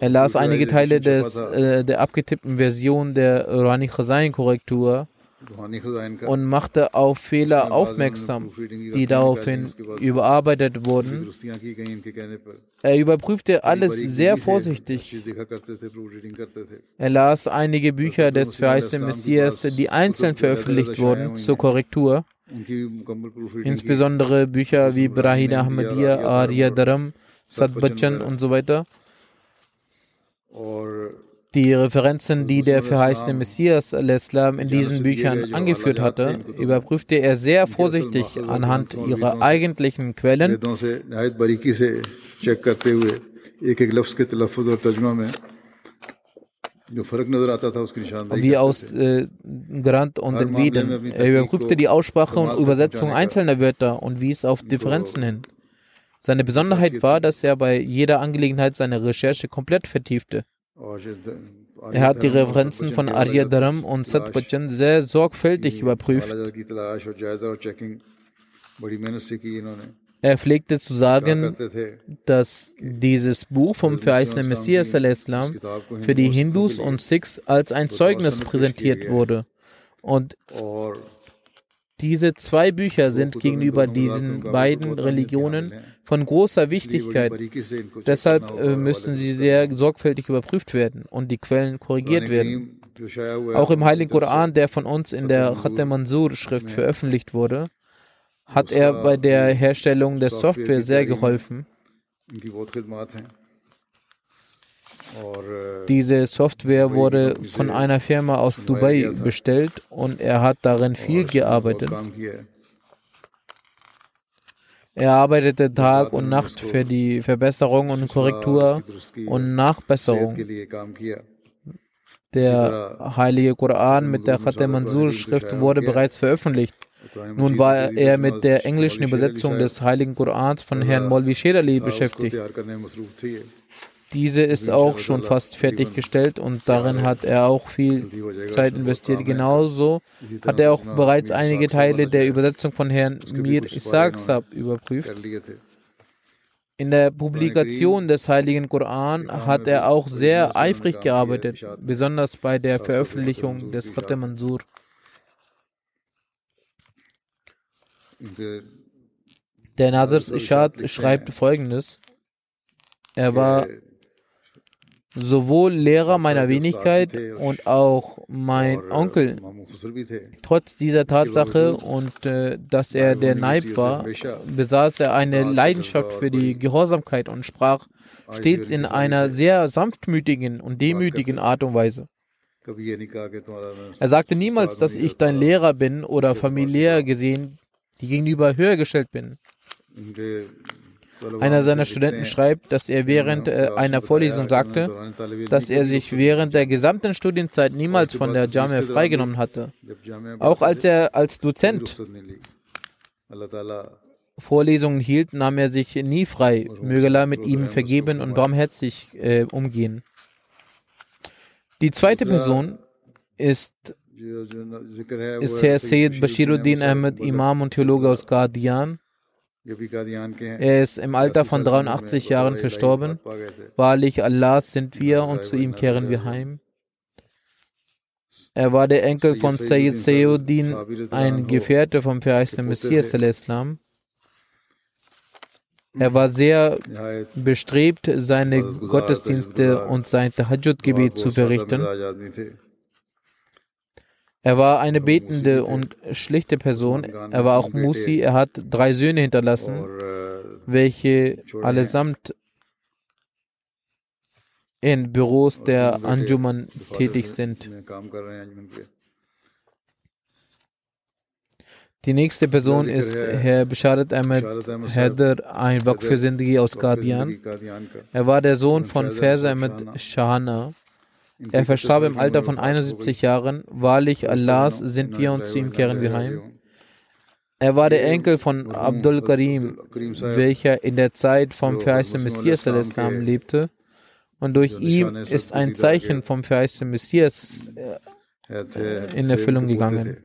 Er las einige Teile des, äh, der abgetippten Version der Rani Khazain Korrektur und machte auf Fehler aufmerksam, die daraufhin überarbeitet wurden. Er überprüfte alles sehr vorsichtig. Er las einige Bücher des verheißenen Messias, die einzeln veröffentlicht wurden, zur Korrektur. Insbesondere Bücher wie Brahid Ahmadiyya, Arya Dharam, Sad und so weiter. Die Referenzen, die der verheißene Messias al-Islam in diesen Büchern angeführt hatte, überprüfte er sehr vorsichtig anhand ihrer eigentlichen Quellen. Wie aus äh, Grant und den Veden. Er überprüfte die Aussprache und Übersetzung einzelner Wörter und wies auf Differenzen hin. Seine Besonderheit war, dass er bei jeder Angelegenheit seine Recherche komplett vertiefte. Er hat die Referenzen von Arya Dharam und Sat Bachchan sehr sorgfältig überprüft. Er pflegte zu sagen, dass dieses Buch vom verheißenen Messias Islam für die Hindus und Sikhs als ein Zeugnis präsentiert wurde. Und diese zwei Bücher sind gegenüber diesen beiden Religionen von großer Wichtigkeit. Deshalb äh, müssen sie sehr sorgfältig überprüft werden und die Quellen korrigiert werden. Auch im Heiligen Koran, der von uns in der Khatem Mansur Schrift veröffentlicht wurde, hat er bei der Herstellung der Software sehr geholfen. Diese Software wurde von einer Firma aus Dubai bestellt und er hat darin viel gearbeitet. Er arbeitete Tag und Nacht für die Verbesserung und Korrektur und Nachbesserung. Der heilige Koran mit der Khatem Mansur Schrift wurde bereits veröffentlicht. Nun war er mit der englischen Übersetzung des heiligen Korans von Herrn Molvi Sherali beschäftigt. Diese ist auch schon fast fertiggestellt und darin hat er auch viel Zeit investiert. Genauso hat er auch bereits einige Teile der Übersetzung von Herrn Mir Isaaqsab überprüft. In der Publikation des Heiligen Koran hat er auch sehr eifrig gearbeitet, besonders bei der Veröffentlichung des Khatam Mansur. Der Nazir Ishad schreibt folgendes: Er war sowohl Lehrer meiner Wenigkeit und auch mein Onkel. Trotz dieser Tatsache und äh, dass er der Naib war, besaß er eine Leidenschaft für die Gehorsamkeit und sprach stets in einer sehr sanftmütigen und demütigen Art und Weise. Er sagte niemals, dass ich dein Lehrer bin oder familiär gesehen die gegenüber höher gestellt bin. Einer seiner Studenten schreibt, dass er während äh, einer Vorlesung sagte, dass er sich während der gesamten Studienzeit niemals von der Jamia freigenommen hatte. Auch als er als Dozent Vorlesungen hielt, nahm er sich nie frei. Möge mit ihm vergeben und barmherzig äh, umgehen. Die zweite Person ist, ist Herr Sayyid Bashiruddin Ahmed, Imam und Theologe aus Guardian. Er ist im Alter von 83 Jahren verstorben. Wahrlich, Allah sind wir und zu ihm kehren wir heim. Er war der Enkel von Sayyid Sayyuddin, ein Gefährte vom verheißenen Messias Islam. Er war sehr bestrebt, seine Gottesdienste und sein Tahajjud-Gebet zu verrichten. Er war eine betende und schlichte Person. Er war auch Musi. Er hat drei Söhne hinterlassen, welche allesamt in Büros der Anjuman tätig sind. Die nächste Person ist Herr Bisharat Ahmed Haider, ein Waqf für aus Qadian. Er war der Sohn von Faiz Ahmed Shahana. Er verstarb im Alter von 71 Jahren. Wahrlich, Allahs sind wir und zu ihm kehren wir heim. Er war der Enkel von Abdul Karim, welcher in der Zeit vom verheißten Messias Islam lebte. Und durch ihn ist ein Zeichen vom verheißten Messias äh, in Erfüllung gegangen.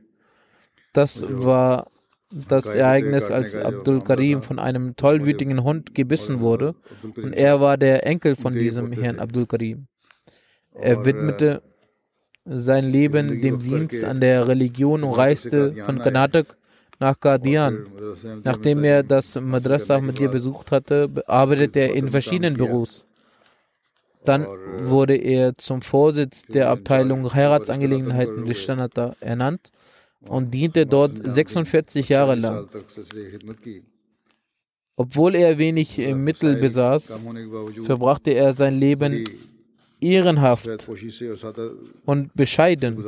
Das war das Ereignis, als Abdul Karim von einem tollwütigen Hund gebissen wurde. Und er war der Enkel von diesem Herrn Abdul Karim. Er widmete sein Leben dem Dienst an der Religion und reiste von Karnatak nach Qadian. Nachdem er das Madrasa mit dir besucht hatte, arbeitete er in verschiedenen Büros. Dann wurde er zum Vorsitz der Abteilung Heiratsangelegenheiten des Standata ernannt und diente dort 46 Jahre lang. Obwohl er wenig Mittel besaß, verbrachte er sein Leben ehrenhaft und bescheiden.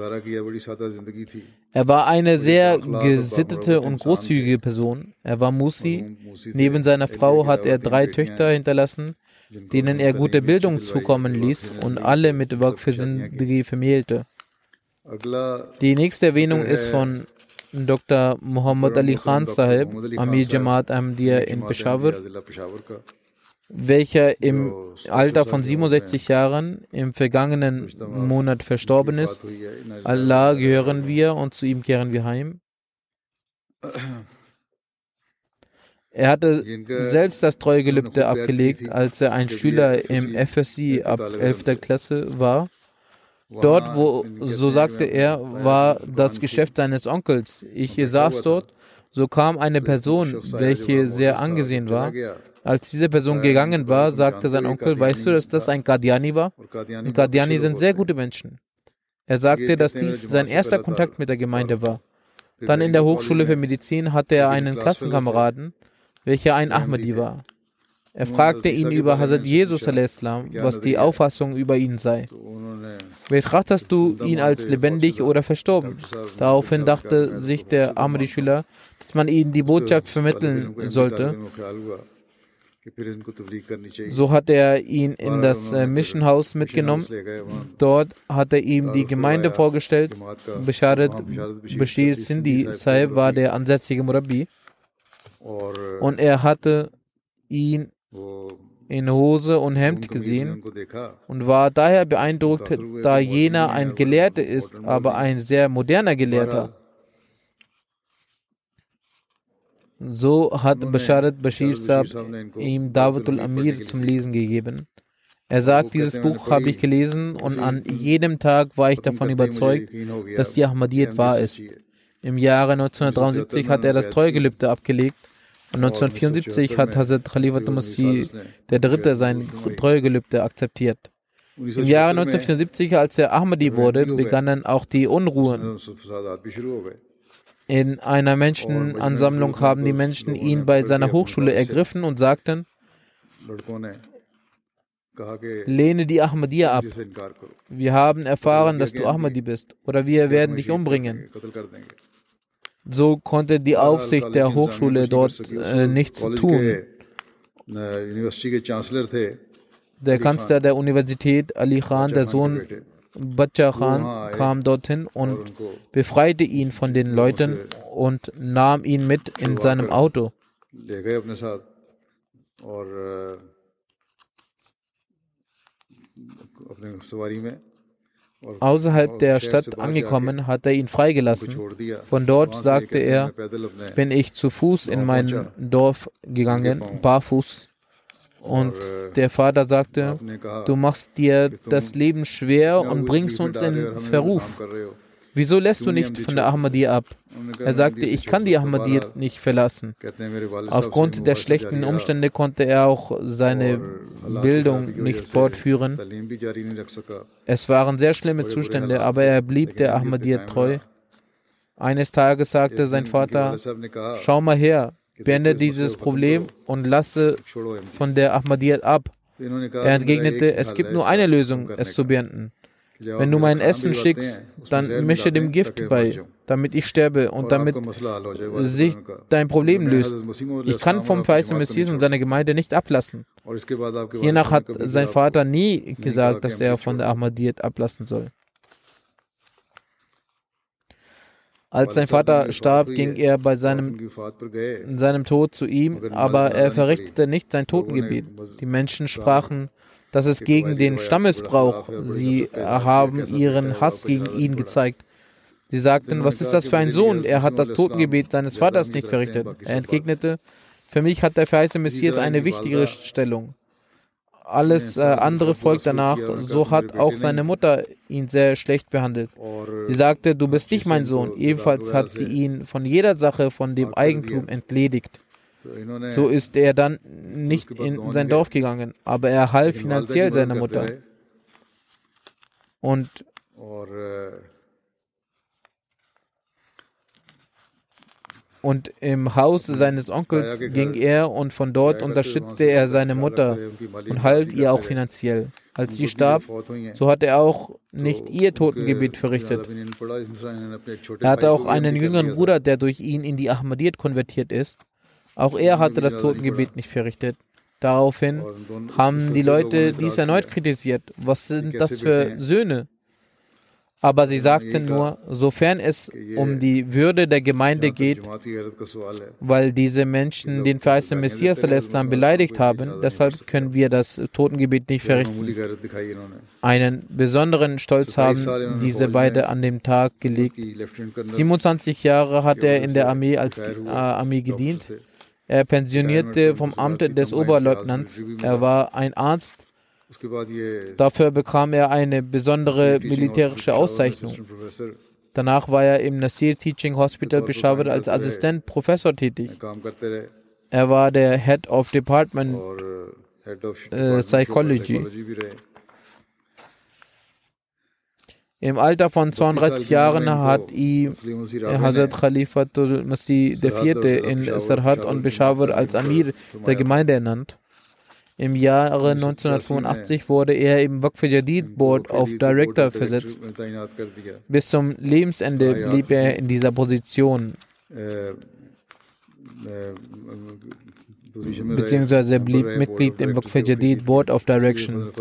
Er war eine sehr gesittete und großzügige Person. Er war Musi. Neben seiner Frau hat er drei Töchter hinterlassen, denen er gute Bildung zukommen ließ und alle mit Waqf vermählte. Die nächste Erwähnung ist von Dr. Muhammad Ali Khan Sahib, Amir Jamaat Ahmadiyya in Peshawar welcher im Alter von 67 Jahren im vergangenen Monat verstorben ist. Allah gehören wir und zu ihm kehren wir heim. Er hatte selbst das Treugelübde abgelegt, als er ein Schüler im FSC ab 11. Klasse war. Dort, wo, so sagte er, war das Geschäft seines Onkels. Ich saß dort, so kam eine Person, welche sehr angesehen war, als diese Person gegangen war, sagte sein Onkel, weißt du, dass das ein Qadiani war? Und Qadiani sind sehr gute Menschen. Er sagte, dass dies sein erster Kontakt mit der Gemeinde war. Dann in der Hochschule für Medizin hatte er einen Klassenkameraden, welcher ein Ahmadi war. Er fragte ihn über Hazrat Jesus was die Auffassung über ihn sei. Betrachtest du ihn als lebendig oder verstorben? Daraufhin dachte sich der Ahmadi-Schüler, dass man ihm die Botschaft vermitteln sollte. So hat er ihn in das Mission House mitgenommen. Dort hat er ihm die Gemeinde vorgestellt. Bisharat Bashir Sindhi Sahib war der ansätzige Murabi. Und er hatte ihn in Hose und Hemd gesehen und war daher beeindruckt, da jener ein Gelehrter ist, aber ein sehr moderner Gelehrter. So hat Basharat Bashir Saab ihm Dawatul Amir zum Lesen gegeben. Er sagt, dieses Buch habe ich gelesen und an jedem Tag war ich davon überzeugt, dass die Ahmadiyyat wahr ist. Im Jahre 1973 hat er das Treugelübde abgelegt und 1974 hat Hazrat Khalifatul Masih der Dritte sein Treuegelübde akzeptiert. Im Jahre 1974, als er Ahmadi wurde, begannen auch die Unruhen. In einer Menschenansammlung haben die Menschen ihn bei seiner Hochschule ergriffen und sagten, lehne die Ahmadiyya ab. Wir haben erfahren, dass du Ahmadi bist oder wir werden dich umbringen. So konnte die Aufsicht der Hochschule dort äh, nichts tun. Der Kanzler der Universität, Ali Khan, der Sohn Bacha Khan, kam dorthin und befreite ihn von den Leuten und nahm ihn mit in seinem Auto. Außerhalb der Stadt angekommen, hat er ihn freigelassen. Von dort sagte er, bin ich zu Fuß in mein Dorf gegangen, barfuß. Und der Vater sagte, du machst dir das Leben schwer und bringst uns in Verruf. Wieso lässt du nicht von der Ahmadiyya ab? Er sagte, ich kann die Ahmadiyya nicht verlassen. Aufgrund der schlechten Umstände konnte er auch seine Bildung nicht fortführen. Es waren sehr schlimme Zustände, aber er blieb der Ahmadiyya treu. Eines Tages sagte sein Vater, schau mal her, beende dieses Problem und lasse von der Ahmadiyya ab. Er entgegnete, es gibt nur eine Lösung, es zu beenden. Wenn du mein Essen schickst, dann mische dem Gift bei, damit ich sterbe und damit sich dein Problem löst. Ich kann vom verheißenen Messias und seiner Gemeinde nicht ablassen. Hiernach hat sein Vater nie gesagt, dass er von der Ahmadiyyat ablassen soll. Als sein Vater starb, ging er bei seinem, seinem Tod zu ihm, aber er verrichtete nicht sein Totengebet. Die Menschen sprachen, dass es gegen den Stammesbrauch, sie haben ihren Hass gegen ihn gezeigt. Sie sagten, was ist das für ein Sohn? Er hat das Totengebet seines Vaters nicht verrichtet. Er entgegnete, für mich hat der verheißene Messias eine wichtigere Stellung alles äh, andere folgt danach. So hat auch seine Mutter ihn sehr schlecht behandelt. Sie sagte, du bist nicht mein Sohn. Ebenfalls hat sie ihn von jeder Sache, von dem Eigentum entledigt. So ist er dann nicht in sein Dorf gegangen, aber er half finanziell seiner Mutter. Und und im Haus seines Onkels ging er und von dort unterstützte er seine Mutter und half ihr auch finanziell. Als sie starb, so hat er auch nicht ihr Totengebet verrichtet. Er hatte auch einen jüngeren Bruder, der durch ihn in die Ahmadiyyat konvertiert ist. Auch er hatte das Totengebet nicht verrichtet. Daraufhin haben die Leute dies erneut kritisiert. Was sind das für Söhne? Aber sie sagten nur, sofern es um die Würde der Gemeinde geht, weil diese Menschen den verheißenen Messias beleidigt haben, deshalb können wir das Totengebet nicht verrichten. Einen besonderen Stolz haben diese beide an dem Tag gelegt. 27 Jahre hat er in der Armee als äh, Armee gedient. Er pensionierte vom Amt des Oberleutnants. Er war ein Arzt Dafür bekam er eine besondere militärische Auszeichnung. Danach war er im Nasir Teaching Hospital Peshawar als Assistent Professor tätig. Er war der Head of Department äh, Psychology. Im Alter von 32 Jahren hat ihm Hazrat Khalifatul Masih IV. in Sarhat und Peshawar als Amir der Gemeinde ernannt. Im Jahre 1985 wurde er im Waqf Jadid Board of Director versetzt. Bis zum Lebensende blieb er in dieser Position beziehungsweise er blieb Mitglied im Waqf Jadid Board of Directions.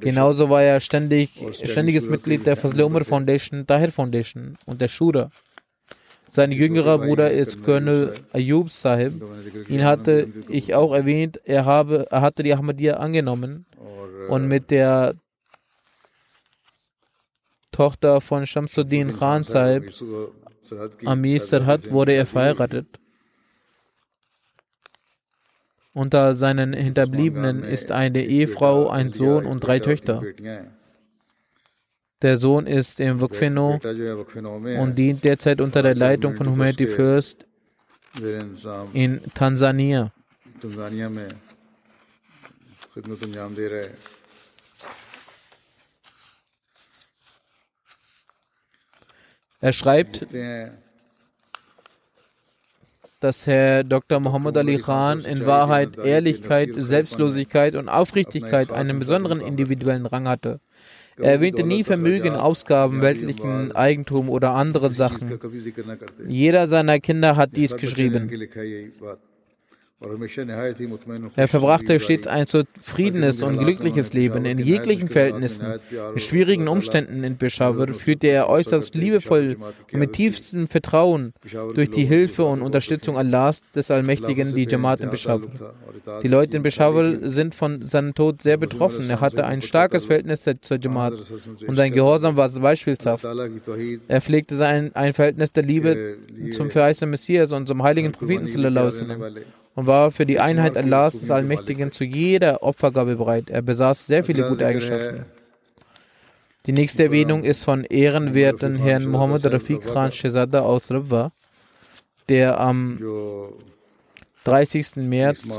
Genauso war er ständig, ständiges Mitglied der Fazl Umar Foundation, Tahir Foundation und der Shura. Sein jüngerer Bruder ist Colonel Ayub Sahib. Ihn hatte ich auch erwähnt. Er, habe, er hatte die Ahmadiyya angenommen und mit der Tochter von Shamsuddin Khan Sahib, Amir Sarhat, wurde er verheiratet. Unter seinen Hinterbliebenen ist eine Ehefrau, ein Sohn und drei Töchter. Der Sohn ist im Wukfino und dient derzeit unter der Leitung von Humanity First in Tansania. Er schreibt, dass Herr Dr. Muhammad Ali Khan in Wahrheit Ehrlichkeit, Selbstlosigkeit und Aufrichtigkeit einen besonderen individuellen Rang hatte. Er erwähnte nie Vermögen, Ausgaben, weltlichen Eigentum oder andere Sachen. Jeder seiner Kinder hat dies geschrieben. Er verbrachte stets ein zufriedenes und glückliches Leben in jeglichen Verhältnissen. In schwierigen Umständen in Peshawar führte er äußerst liebevoll und mit tiefstem Vertrauen durch die Hilfe und Unterstützung Allahs des Allmächtigen die Jamaat in Peshawar. Die Leute in Peshawar sind von seinem Tod sehr betroffen. Er hatte ein starkes Verhältnis zur Jamaat und sein Gehorsam war beispielshaft. Er pflegte sein, ein Verhältnis der Liebe zum verheißenen Messias und zum heiligen Propheten und war für die Einheit Allahs des Allmächtigen zu jeder Opfergabe bereit. Er besaß sehr viele gute Eigenschaften. Die nächste Erwähnung ist von ehrenwerten Herrn Muhammad Rafiq Khan Shehzada aus Ribwa, der am 30. März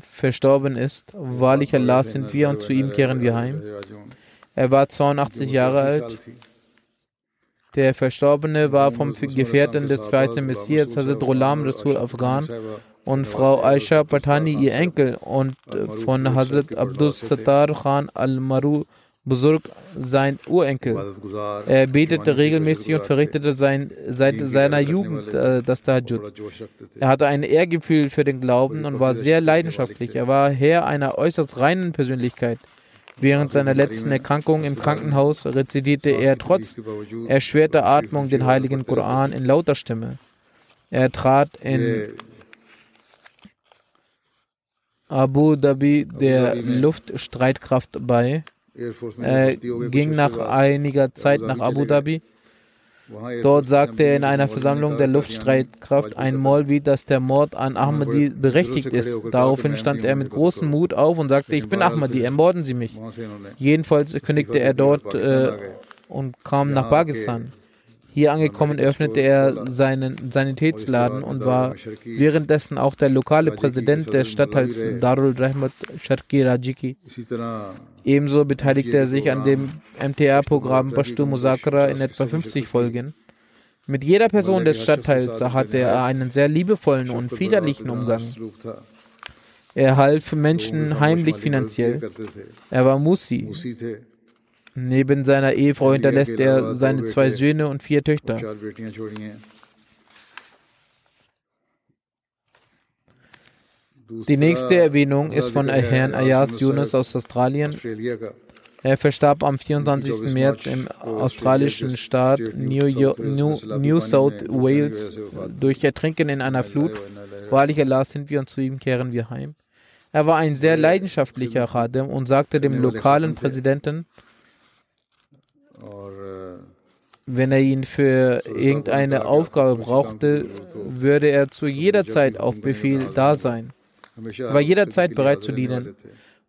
verstorben ist. Wahrlich Allah sind wir und zu ihm kehren wir heim. Er war 82 Jahre alt. Der Verstorbene war vom Gefährten des verheißenen Messias Hazrat Ghulam Rasul Afghan und Frau Aisha Patani, ihr Enkel, und von Hazrat Abdul Sattar Khan al-Maru Buzurg, sein Urenkel. Er betete regelmäßig und verrichtete sein, seit seiner Jugend äh, das Tahajjud. Er hatte ein Ehrgefühl für den Glauben und war sehr leidenschaftlich. Er war Herr einer äußerst reinen Persönlichkeit. Während seiner letzten Erkrankung im Krankenhaus rezitierte er trotz erschwerter Atmung den heiligen Koran in lauter Stimme. Er trat in Abu Dhabi der Luftstreitkraft bei. Er ging nach einiger Zeit nach Abu Dhabi. Dort sagte er in einer Versammlung der Luftstreitkraft ein Molvi, dass der Mord an Ahmadi berechtigt ist. Daraufhin stand er mit großem Mut auf und sagte, ich bin Ahmadi, ermorden Sie mich. Jedenfalls kündigte er dort äh, und kam nach Pakistan. Hier angekommen öffnete er seinen Sanitätsladen und war währenddessen auch der lokale Präsident des Stadtteils Darul Rahmat Sharki Rajiki. Ebenso beteiligte er sich an dem MTA-Programm Pashto Musakra in etwa 50 Folgen. Mit jeder Person des Stadtteils hatte er einen sehr liebevollen und väterlichen Umgang. Er half Menschen heimlich finanziell. Er war Musi. Neben seiner Ehefrau hinterlässt er seine zwei Söhne und vier Töchter. Die nächste Erwähnung ist von Herrn Ayaz Yunus aus Australien. Er verstarb am 24. März im australischen Staat New, New, New South Wales durch Ertrinken in einer Flut. Wahrlich Allah sind wir und zu ihm kehren wir heim. Er war ein sehr leidenschaftlicher Khadim und sagte dem lokalen Präsidenten, wenn er ihn für irgendeine Aufgabe brauchte, würde er zu jeder Zeit auf Befehl da sein. Er war jederzeit bereit zu dienen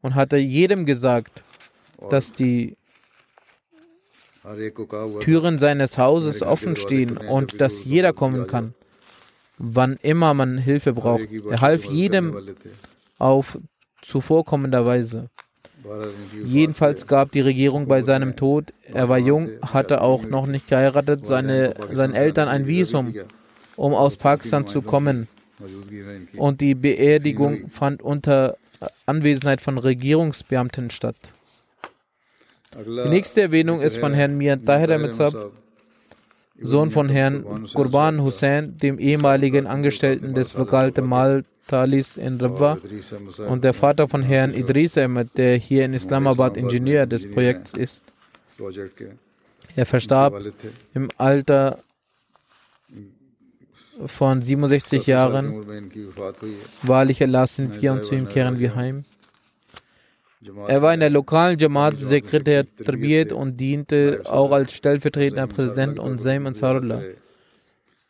und hatte jedem gesagt, dass die Türen seines Hauses offen stehen und dass jeder kommen kann, wann immer man Hilfe braucht. Er half jedem auf zuvorkommender Weise. Jedenfalls gab die Regierung bei seinem Tod, er war jung, hatte auch noch nicht geheiratet, seine, seinen Eltern ein Visum, um aus Pakistan zu kommen. Und die Beerdigung fand unter Anwesenheit von Regierungsbeamten statt. Die nächste Erwähnung ist von Herrn Mir Tahir Ahmed Sohn von Herrn Qurban Hussein, dem ehemaligen Angestellten des Vakalte Mal Talis in Rabwa und der Vater von Herrn Idris Ahmed, der hier in Islamabad Ingenieur des Projekts ist. Er verstarb im Alter von 67 Jahren. Wahrlich Allah sind wir und zu ihm kehren wir heim. Er war in der lokalen Jamaat Sekretär Tarbiyat und diente auch als stellvertretender Präsident und Saim Ansarullah.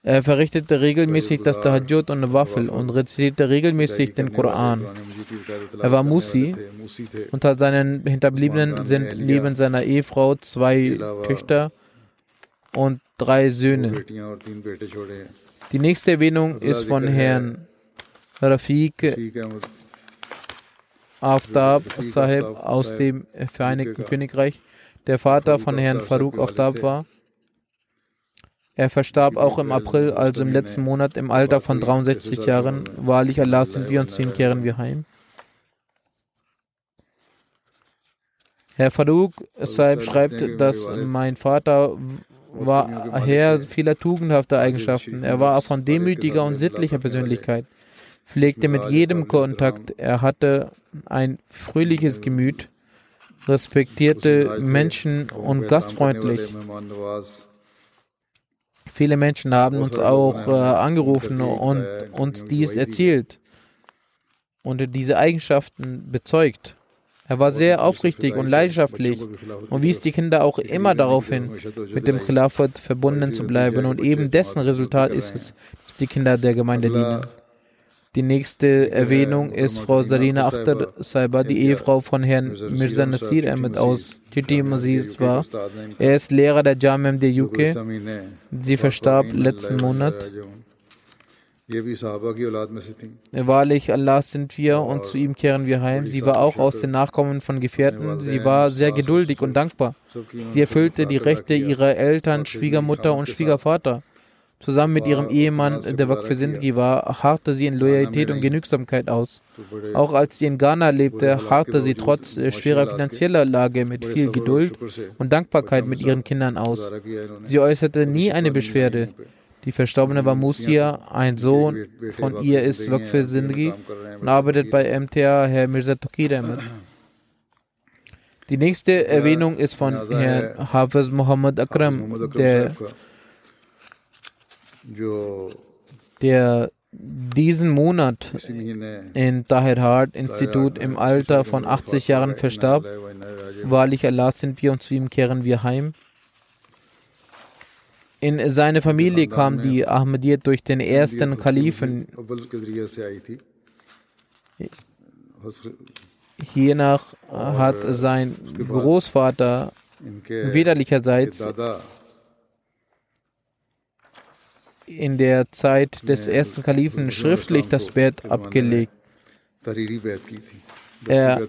Er verrichtete regelmäßig das Tahajjud und Wafel und rezitierte regelmäßig den Koran. Er war Musi. Unter seinen Hinterbliebenen sind neben seiner Ehefrau zwei Töchter und drei Söhne. Die nächste Erwähnung ist von Herrn Rafiq Aftab Sahib aus dem Vereinigten Königreich, der Vater von Herrn Farouk Aftab war. Er verstarb auch im April, also im letzten Monat, im Alter von 63 Jahren. Wahrlich Allah sind wir und zu ihm kehren wir heim. Herr Farouk Sahib schreibt, dass mein Vater war Herr vieler tugendhafter Eigenschaften. Er war von demütiger und sittlicher Persönlichkeit, pflegte mit jedem Kontakt. Er hatte ein fröhliches Gemüt, respektierte Menschen und gastfreundlich. Viele Menschen haben uns auch äh, angerufen und uns dies erzählt und diese Eigenschaften bezeugt. Er war sehr aufrichtig und leidenschaftlich und wies die Kinder auch immer darauf hin, mit dem Khilafat verbunden zu bleiben. Und eben dessen Resultat ist es, dass die Kinder der Gemeinde dienen. Die nächste Erwähnung ist Frau Sarina Akhtar Saiba, die Ehefrau von Herrn Mirza Nasir Ahmed aus Chitti Maziz war. Er ist Lehrer der Jamam der UK. Sie verstarb letzten Monat. Wahrlich, Allah sind wir und zu ihm kehren wir heim. Sie war auch aus den Nachkommen von Gefährten. Sie war sehr geduldig und dankbar. Sie erfüllte die Rechte ihrer Eltern, Schwiegermutter und Schwiegervater. Zusammen mit ihrem Ehemann, der Waqf Sindhi war, harrte sie in Loyalität und Genügsamkeit aus. Auch als sie in Ghana lebte, harrte sie trotz schwerer finanzieller Lage mit viel Geduld und Dankbarkeit mit ihren Kindern aus. Sie äußerte nie eine Beschwerde. Die Verstorbene war Musia, ein Sohn von ihr ist Waqf Sindhi und arbeitet bei MTA Herr Mirza Tokir. Die nächste Erwähnung ist von Herrn Hafiz Muhammad Akram, der der diesen Monat in Tahir Hart Institut im Alter von 80 Jahren verstarb. Wahrlich Allah sind wir und zu ihm kehren wir heim. In seine Familie kam die Ahmadiyyat durch den ersten Kalifen. Hiernach hat sein Großvater väterlicherseits in der Zeit des ersten Kalifen schriftlich das Bett abgelegt. Er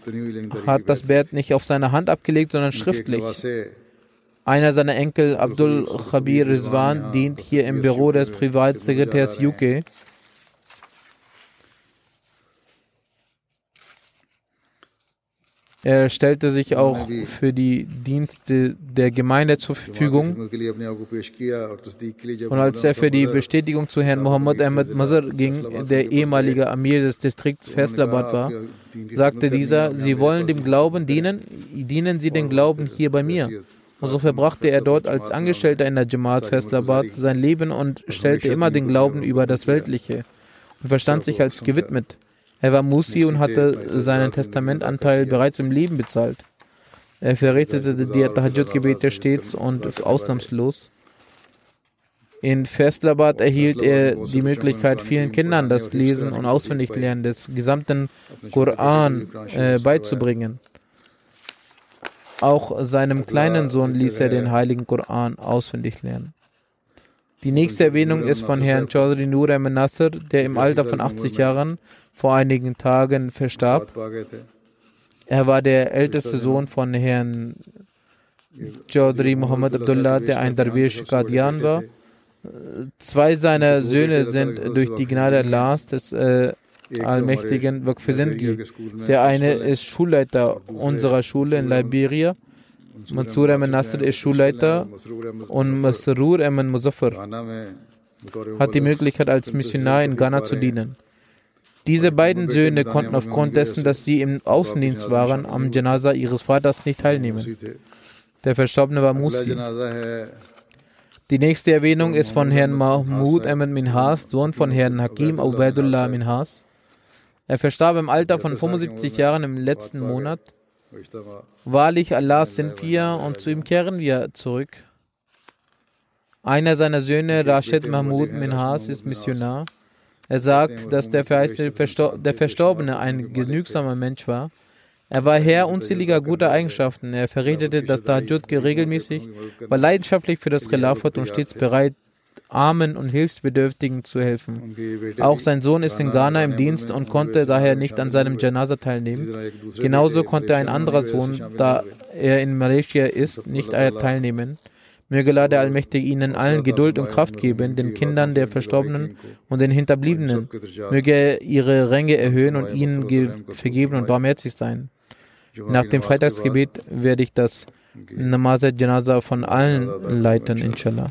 hat das Bett nicht auf seine Hand abgelegt, sondern schriftlich. Einer seiner Enkel, Abdul Khabir Rizwan, dient hier im Büro des Privatsekretärs UK. Er stellte sich auch für die Dienste der Gemeinde zur Verfügung. Und als er für die Bestätigung zu Herrn Muhammad Ahmed Mazar ging, der ehemalige Amir des Distrikts Faisalabad war, sagte dieser, Sie wollen dem Glauben dienen, dienen Sie den Glauben hier bei mir. Und so verbrachte er dort als Angestellter in der Jamaat Faisalabad sein Leben und stellte immer den Glauben über das Weltliche und verstand sich als gewidmet. Er war Musi und hatte seinen Testamentanteil bereits im Leben bezahlt. Er verrichtete die Tahajjud-Gebete stets und ausnahmslos. In Festlabad erhielt er die Möglichkeit, vielen Kindern das Lesen und Auswendiglernen des gesamten Koran äh, beizubringen. Auch seinem kleinen Sohn ließ er den heiligen Koran auswendig lernen. Die nächste Erwähnung ist von Herrn Chaudhry Nur Ahmed Nasser, der im Alter von 80 Jahren vor einigen Tagen verstarb. Er war der älteste Sohn von Herrn Chaudhry Muhammad Abdullah, der ein Darwish Qadian war. Zwei seiner Söhne sind durch die Gnade Allahs des äh, Allmächtigen Wakfizendgi. Der eine ist Schulleiter unserer Schule in Liberia. Mansur Ahmed Nasr ist Schulleiter und Masrur Ahmed Muzaffar hat die Möglichkeit, als Missionar in Ghana zu dienen. Diese beiden Söhne konnten aufgrund dessen, dass sie im Außendienst waren, am Janaza ihres Vaters nicht teilnehmen. Der Verstorbene war Musi. Die nächste Erwähnung ist von Herrn Mahmoud Ahmed Minhas, Sohn von Herrn Hakim Ubaidullah Minhas. Er verstarb im Alter von 75 Jahren im letzten Monat. Wahrlich, Allah sind wir und zu ihm kehren wir zurück. Einer seiner Söhne, Rashid Mahmoud Minhas, ist Missionar. Er sagt, dass der, der Verstorbene ein genügsamer Mensch war. Er war Herr unzähliger guter Eigenschaften. Er verrichtete das Tahajjud regelmäßig, war leidenschaftlich für das Khilafat und stets bereit, Armen und Hilfsbedürftigen zu helfen. Auch sein Sohn ist in Ghana im Dienst und konnte daher nicht an seinem Janaza teilnehmen. Genauso konnte ein anderer Sohn, da er in Malaysia ist, nicht teilnehmen. Möge Allah der Allmächtige ihnen allen Geduld und Kraft geben, den Kindern der Verstorbenen und den Hinterbliebenen. Möge er ihre Ränge erhöhen und ihnen vergeben und barmherzig sein. Nach dem Freitagsgebet werde ich das Namaz Janaza von allen leiten, inshallah.